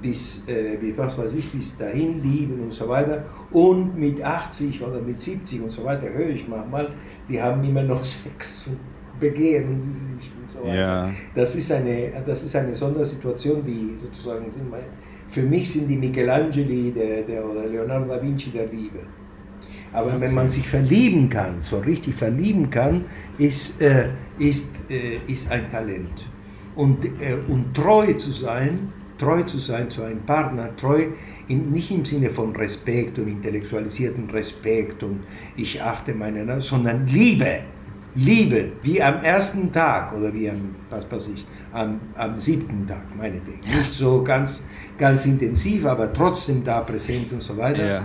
bis, äh, was weiß ich, bis dahin lieben und so weiter. Und mit 80 oder mit 70 und so weiter höre ich manchmal, die haben immer noch Sex und begehren sie sich und so weiter. Ja. Das, ist eine, das ist eine Sondersituation, wie sozusagen sind meine für mich sind die Michelangeli der, der, oder Leonardo da Vinci der Liebe. Aber wenn man sich verlieben kann, so richtig verlieben kann, ist, äh, ist, äh, ist ein Talent. Und, äh, und treu zu sein, treu zu sein zu einem Partner, treu in, nicht im Sinne von Respekt und intellektualisierten Respekt und ich achte meine, sondern Liebe. Liebe, wie am ersten Tag oder wie am, was weiß ich, am, am siebten Tag, meinetwegen. Nicht so ganz, ganz intensiv, aber trotzdem da präsent und so weiter. Ja.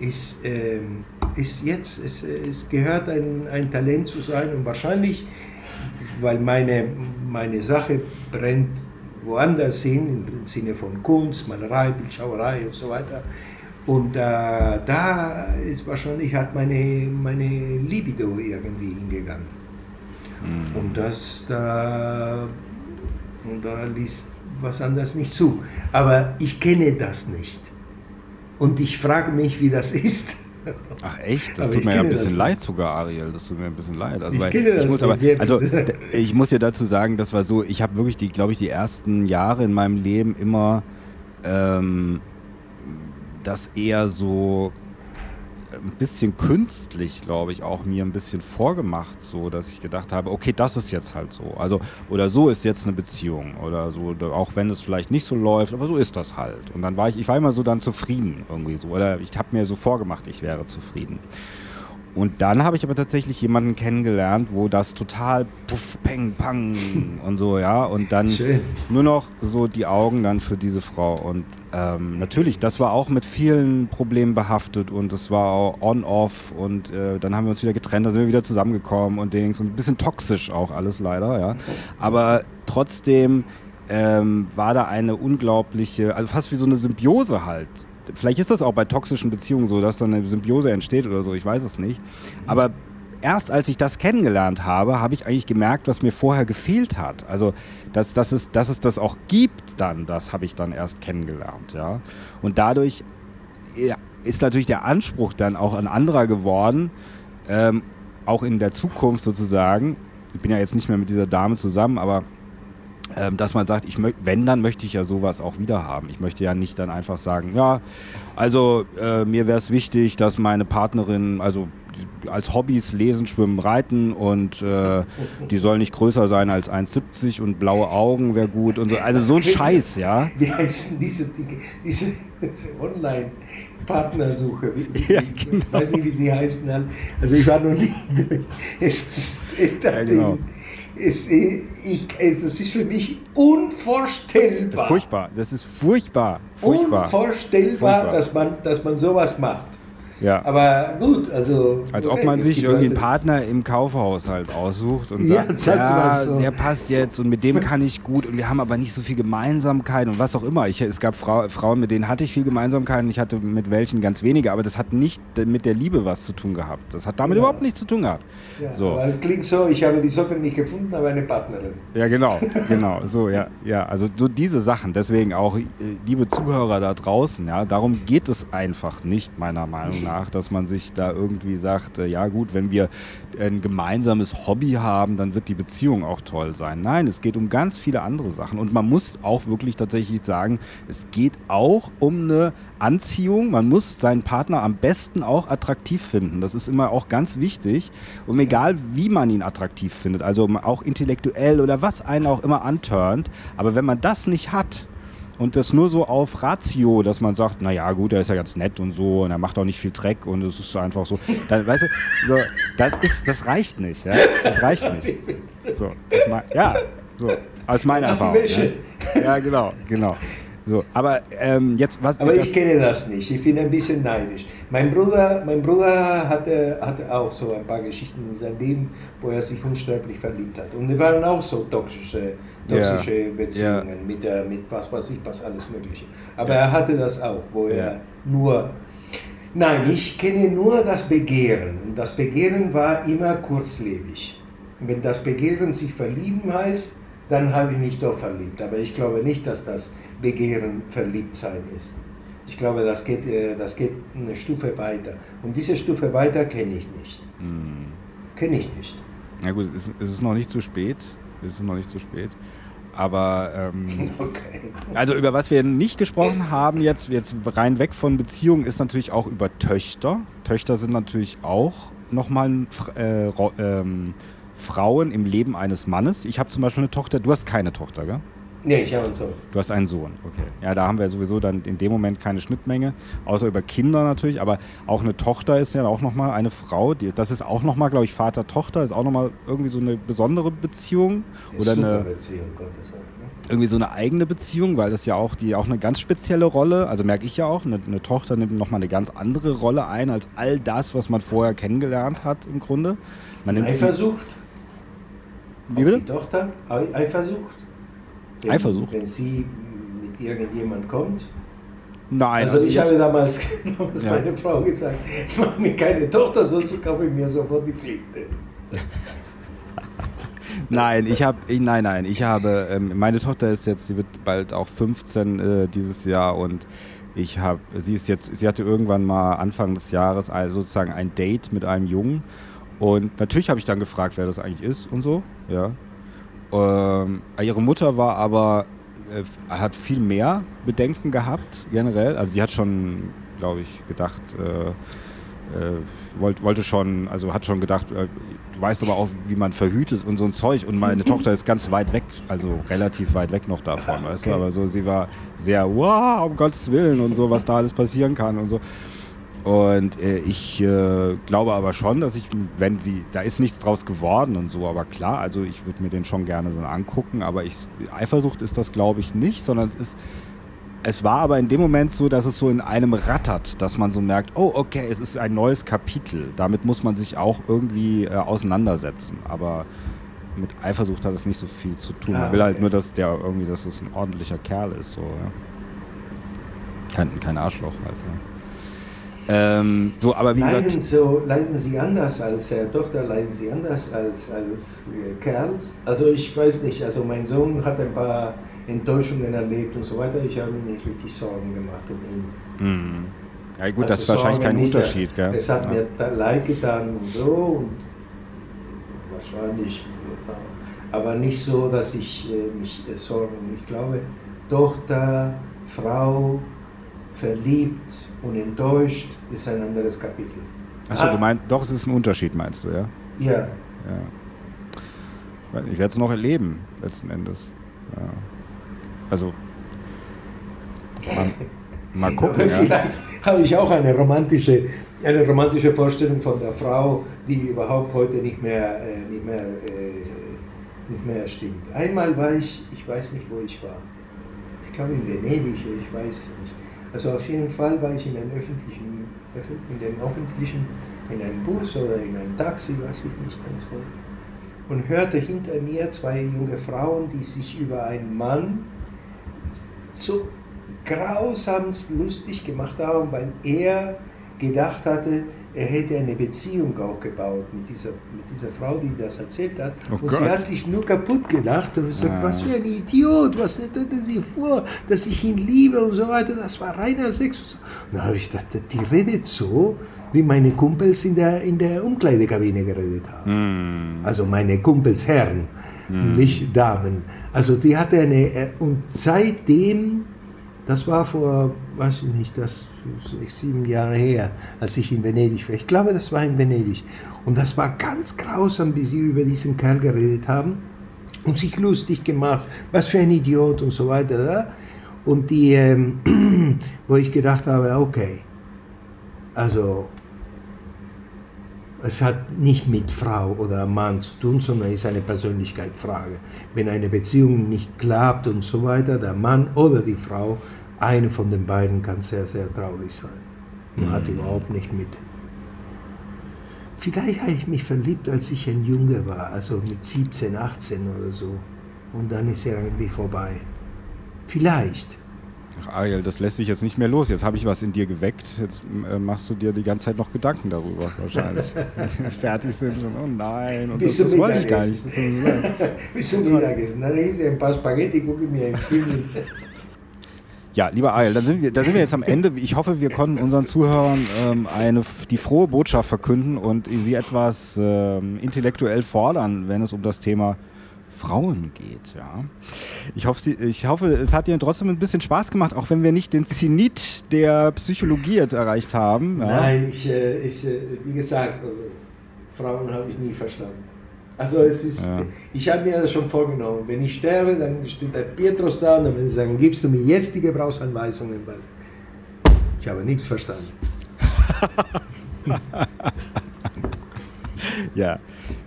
Ist, ähm, ist jetzt, es, es gehört ein, ein Talent zu sein und wahrscheinlich, weil meine, meine Sache brennt woanders hin, im Sinne von Kunst, Malerei, Bildschauerei und so weiter. Und äh, da ist wahrscheinlich hat meine, meine Libido irgendwie hingegangen. Mhm. Und das da und da ließ was anderes nicht zu. Aber ich kenne das nicht. Und ich frage mich, wie das ist. Ach echt? Das aber tut mir ja ein bisschen leid sogar, Ariel. Das tut mir ein bisschen leid. Also, ich kenne das ich muss aber, also ich muss dir dazu sagen, das war so, ich habe wirklich die, glaube ich, die ersten Jahre in meinem Leben immer ähm, das eher so ein bisschen künstlich, glaube ich, auch mir ein bisschen vorgemacht, so dass ich gedacht habe, okay, das ist jetzt halt so. Also, oder so ist jetzt eine Beziehung. Oder so, auch wenn es vielleicht nicht so läuft, aber so ist das halt. Und dann war ich, ich war immer so dann zufrieden irgendwie so. Oder ich habe mir so vorgemacht, ich wäre zufrieden. Und dann habe ich aber tatsächlich jemanden kennengelernt, wo das total puff, peng, pang und so, ja. Und dann Schön. nur noch so die Augen dann für diese Frau. Und ähm, natürlich, das war auch mit vielen Problemen behaftet und es war auch on-off und äh, dann haben wir uns wieder getrennt, da sind wir wieder zusammengekommen und Dings und ein bisschen toxisch auch alles leider, ja. Aber trotzdem ähm, war da eine unglaubliche, also fast wie so eine Symbiose halt vielleicht ist das auch bei toxischen Beziehungen so, dass dann eine Symbiose entsteht oder so, ich weiß es nicht. Aber erst als ich das kennengelernt habe, habe ich eigentlich gemerkt, was mir vorher gefehlt hat. Also, dass, dass, es, dass es das auch gibt dann, das habe ich dann erst kennengelernt, ja. Und dadurch ist natürlich der Anspruch dann auch ein anderer geworden, ähm, auch in der Zukunft sozusagen. Ich bin ja jetzt nicht mehr mit dieser Dame zusammen, aber dass man sagt, ich wenn, dann möchte ich ja sowas auch wieder haben. Ich möchte ja nicht dann einfach sagen, ja, also äh, mir wäre es wichtig, dass meine Partnerin, also als Hobbys lesen, schwimmen, reiten und äh, die soll nicht größer sein als 1,70 und blaue Augen wäre gut und so. Also so ein Scheiß, ja. Wie heißen diese, diese, diese Online-Partnersuche? Ja, genau. Ich weiß nicht, wie sie heißen. Also ich war noch nie. Es, es, ja, genau. Es, ich, es, das ist für mich unvorstellbar. Furchtbar, das ist furchtbar. furchtbar. Unvorstellbar, furchtbar. Dass, man, dass man sowas macht. Ja. Aber gut, also. Als ob man sich irgendwie einen Partner im Kaufhaushalt aussucht und sagt, ja, ja so. der passt jetzt und mit dem kann ich gut und wir haben aber nicht so viel Gemeinsamkeit und was auch immer. Ich, es gab Frau, Frauen, mit denen hatte ich viel Gemeinsamkeit und ich hatte mit welchen ganz wenige, aber das hat nicht mit der Liebe was zu tun gehabt. Das hat damit ja. überhaupt nichts zu tun gehabt. Ja, so. Es klingt so, ich habe die Socken nicht gefunden, aber eine Partnerin. Ja, genau, genau, so, ja, ja. Also so diese Sachen, deswegen auch, äh, liebe Zuhörer da draußen, ja, darum geht es einfach nicht, meiner Meinung nach nach, dass man sich da irgendwie sagt, äh, ja gut, wenn wir ein gemeinsames Hobby haben, dann wird die Beziehung auch toll sein. Nein, es geht um ganz viele andere Sachen und man muss auch wirklich tatsächlich sagen, es geht auch um eine Anziehung. Man muss seinen Partner am besten auch attraktiv finden. Das ist immer auch ganz wichtig. Und egal, wie man ihn attraktiv findet, also auch intellektuell oder was einen auch immer antörnt, aber wenn man das nicht hat, und das nur so auf Ratio, dass man sagt, naja gut, er ist ja ganz nett und so und er macht auch nicht viel Dreck und es ist einfach so. Dann, weißt du, so, das, ist, das reicht nicht. Ja? Das reicht nicht. So, das, ja, so, aus meiner Erfahrung. Ja. ja, genau, genau. So, aber ähm, jetzt was. Aber ich kenne das nicht. Ich bin ein bisschen neidisch. Mein Bruder, mein Bruder hatte, hatte auch so ein paar Geschichten in seinem Leben, wo er sich unsterblich verliebt hat. Und die waren auch so toxische, toxische ja. Beziehungen ja. mit der, mit was weiß ich, was alles Mögliche. Aber ja. er hatte das auch, wo er nur. Nein, ich kenne nur das Begehren. Und das Begehren war immer kurzlebig. Wenn das Begehren sich verlieben heißt, dann habe ich mich doch verliebt. Aber ich glaube nicht, dass das Begehren verliebt sein ist. Ich glaube, das geht, äh, das geht eine Stufe weiter. Und diese Stufe weiter kenne ich nicht. Mhm. Kenne ich nicht. Na gut, es ist noch nicht zu spät. Es ist noch nicht zu spät. Aber ähm, okay. also über was wir nicht gesprochen haben, jetzt, jetzt rein weg von Beziehungen, ist natürlich auch über Töchter. Töchter sind natürlich auch nochmal äh, ähm, Frauen im Leben eines Mannes. Ich habe zum Beispiel eine Tochter, du hast keine Tochter, gell? Nee, ich habe einen Sohn. Du hast einen Sohn, okay. Ja, da haben wir sowieso dann in dem Moment keine Schnittmenge, außer über Kinder natürlich, aber auch eine Tochter ist ja auch nochmal eine Frau, die, das ist auch nochmal, glaube ich, Vater-Tochter, ist auch nochmal irgendwie so eine besondere Beziehung. Die oder eine Beziehung, Gottes Willen. Ne? Irgendwie so eine eigene Beziehung, weil das ja auch, die auch eine ganz spezielle Rolle, also merke ich ja auch, eine, eine Tochter nimmt nochmal eine ganz andere Rolle ein, als all das, was man vorher kennengelernt hat im Grunde. Man Eifersucht? Wie bitte? Die Tochter Eifersucht? Wenn, Eifersucht? Wenn sie mit irgendjemand kommt. Nein. Also, also ich habe damals, damals ja. meine Frau gesagt, mach mir keine Tochter, sonst kaufe ich mir sofort die Flinte. nein, ich habe, nein, nein, ich habe, ähm, meine Tochter ist jetzt, sie wird bald auch 15 äh, dieses Jahr und ich habe, sie ist jetzt, sie hatte irgendwann mal Anfang des Jahres ein, sozusagen ein Date mit einem Jungen und natürlich habe ich dann gefragt, wer das eigentlich ist und so, ja. Ähm, ihre Mutter war aber, äh, hat viel mehr Bedenken gehabt, generell. Also sie hat schon, glaube ich, gedacht, äh, äh, wollt, wollte schon, also hat schon gedacht, äh, du weißt aber auch, wie man verhütet und so ein Zeug. Und meine Tochter ist ganz weit weg, also relativ weit weg noch davon, okay. weißt du. Aber so, sie war sehr, wow, um Gottes Willen und so, was da alles passieren kann und so. Und äh, ich äh, glaube aber schon, dass ich, wenn sie, da ist nichts draus geworden und so, aber klar, also ich würde mir den schon gerne dann angucken, aber ich, Eifersucht ist das glaube ich nicht, sondern es ist, es war aber in dem Moment so, dass es so in einem rattert, dass man so merkt, oh okay, es ist ein neues Kapitel, damit muss man sich auch irgendwie äh, auseinandersetzen, aber mit Eifersucht hat es nicht so viel zu tun. Ah, man will halt okay. halt nur, dass der irgendwie, dass es ein ordentlicher Kerl ist, so, ja. Kein, kein Arschloch halt, ja. Ähm, so, aber wie leiden, gesagt, so, leiden Sie anders als äh, Tochter, leiden Sie anders als, als äh, Kerls? Also ich weiß nicht, also mein Sohn hat ein paar Enttäuschungen erlebt und so weiter. Ich habe mir nicht richtig Sorgen gemacht um ihn. Mhm. Ja gut, also das ist wahrscheinlich kein nicht, Unterschied. Gell? Es hat ja. mir leid getan und so und wahrscheinlich, aber nicht so, dass ich äh, mich äh, sorgen. Ich glaube, Tochter, Frau, verliebt und enttäuscht ist ein anderes Kapitel. Achso, ah. du meinst, doch, es ist ein Unterschied, meinst du, ja? Ja. ja. Ich werde es noch erleben, letzten Endes. Ja. Also, mal, mal gucken. Ja. Vielleicht habe ich auch eine romantische, eine romantische Vorstellung von der Frau, die überhaupt heute nicht mehr, äh, nicht mehr, äh, nicht mehr stimmt. Einmal war ich, ich weiß nicht, wo ich war. Ich glaube in Venedig, ich weiß es nicht. Also auf jeden Fall war ich in einem öffentlichen, in den öffentlichen, in einem Bus oder in einem Taxi, weiß ich nicht, und hörte hinter mir zwei junge Frauen, die sich über einen Mann so grausamst lustig gemacht haben, weil er gedacht hatte, er hätte eine Beziehung aufgebaut mit dieser, mit dieser Frau, die das erzählt hat. Oh und Gott. sie hat sich nur kaputt gedacht und gesagt, ah. was für ein Idiot, was hätten sie vor, dass ich ihn liebe und so weiter. Das war reiner Sex. Und, so. und dann habe ich gedacht, die redet so, wie meine Kumpels in der, in der Umkleidekabine geredet haben. Mm. Also meine Kumpels Herren, mm. nicht Damen. Also die hatte eine, äh, und seitdem das war vor, weiß ich nicht, das sechs, sieben Jahre her, als ich in Venedig war. Ich glaube, das war in Venedig. Und das war ganz grausam, wie sie über diesen Kerl geredet haben und sich lustig gemacht, was für ein Idiot und so weiter. Und die, ähm, wo ich gedacht habe, okay, also es hat nicht mit Frau oder Mann zu tun, sondern ist eine Persönlichkeitsfrage. Wenn eine Beziehung nicht klappt und so weiter, der Mann oder die Frau eine von den beiden kann sehr, sehr traurig sein. Man mhm. hat überhaupt nicht mit. Vielleicht habe ich mich verliebt, als ich ein Junge war, also mit 17, 18 oder so. Und dann ist er irgendwie vorbei. Vielleicht. Ach, Ariel, das lässt sich jetzt nicht mehr los. Jetzt habe ich was in dir geweckt. Jetzt äh, machst du dir die ganze Zeit noch Gedanken darüber, wahrscheinlich. fertig sind schon, oh nein, und Bis das, das wollte ich gar nicht. Bis zum Mittagessen. Dann ist ein paar Spaghetti, gucke ich mir einen Film. Ja, lieber Eil, dann sind wir, da sind wir jetzt am Ende. Ich hoffe, wir konnten unseren Zuhörern ähm, eine, die frohe Botschaft verkünden und sie etwas ähm, intellektuell fordern, wenn es um das Thema Frauen geht. Ja. Ich, hoffe, sie, ich hoffe, es hat Ihnen trotzdem ein bisschen Spaß gemacht, auch wenn wir nicht den Zenit der Psychologie jetzt erreicht haben. Ja. Nein, ich, äh, ich, äh, wie gesagt, also Frauen habe ich nie verstanden. Also es ist, ja. ich habe mir das schon vorgenommen, wenn ich sterbe, dann steht der Petrus da und dann würde ich sagen, gibst du mir jetzt die Gebrauchsanweisungen, weil ich habe nichts verstanden. ja,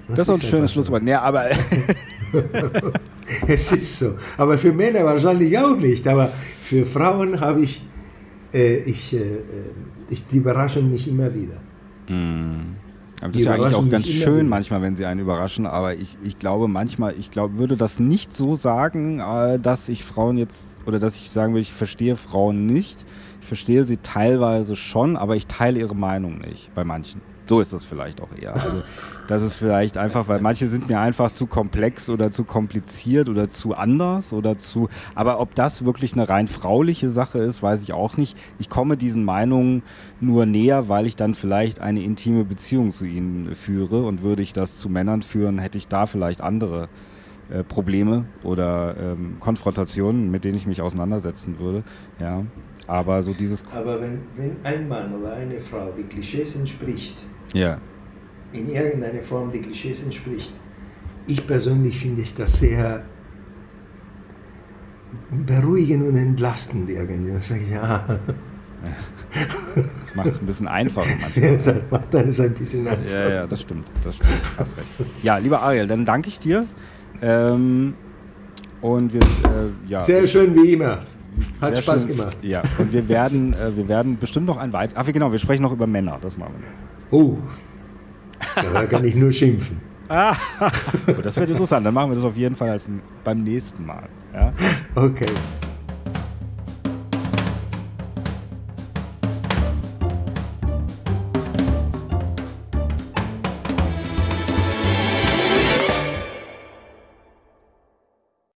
das, das ist ein schönes Schlusswort. Ja, aber es ist so. Aber für Männer wahrscheinlich auch nicht. Aber für Frauen habe ich, äh, ich, äh, äh ich, die überraschen mich immer wieder. Mm. Aber das ist ja eigentlich auch ganz schön manchmal, wenn sie einen überraschen, aber ich, ich glaube manchmal, ich glaube, würde das nicht so sagen, äh, dass ich Frauen jetzt, oder dass ich sagen würde, ich verstehe Frauen nicht. Ich verstehe sie teilweise schon, aber ich teile ihre Meinung nicht bei manchen. So ist das vielleicht auch eher. Also, das ist vielleicht einfach, weil manche sind mir einfach zu komplex oder zu kompliziert oder zu anders oder zu. Aber ob das wirklich eine rein frauliche Sache ist, weiß ich auch nicht. Ich komme diesen Meinungen nur näher, weil ich dann vielleicht eine intime Beziehung zu ihnen führe. Und würde ich das zu Männern führen, hätte ich da vielleicht andere äh, Probleme oder ähm, Konfrontationen, mit denen ich mich auseinandersetzen würde. Ja. Aber so dieses. Aber wenn, wenn ein Mann oder eine Frau die Klischees entspricht, ja. In irgendeiner Form die Klischees entspricht, ich persönlich finde ich das sehr beruhigend und entlastend irgendwie. Dann sage ich, ja. Das macht es ein bisschen einfacher manchmal. das macht alles ein bisschen einfacher. Ja, ja, das stimmt. Das stimmt. Hast recht. Ja, lieber Ariel, dann danke ich dir. Ähm, und wir, äh, ja. Sehr schön wie immer. Hat Spaß schön, gemacht. Ja, und wir werden, äh, wir werden bestimmt noch ein weiteres. Ach, genau, wir sprechen noch über Männer. Das machen wir. Oh, da kann ich nur schimpfen. ah, das wird interessant. Dann machen wir das auf jeden Fall beim nächsten Mal. Ja? Okay.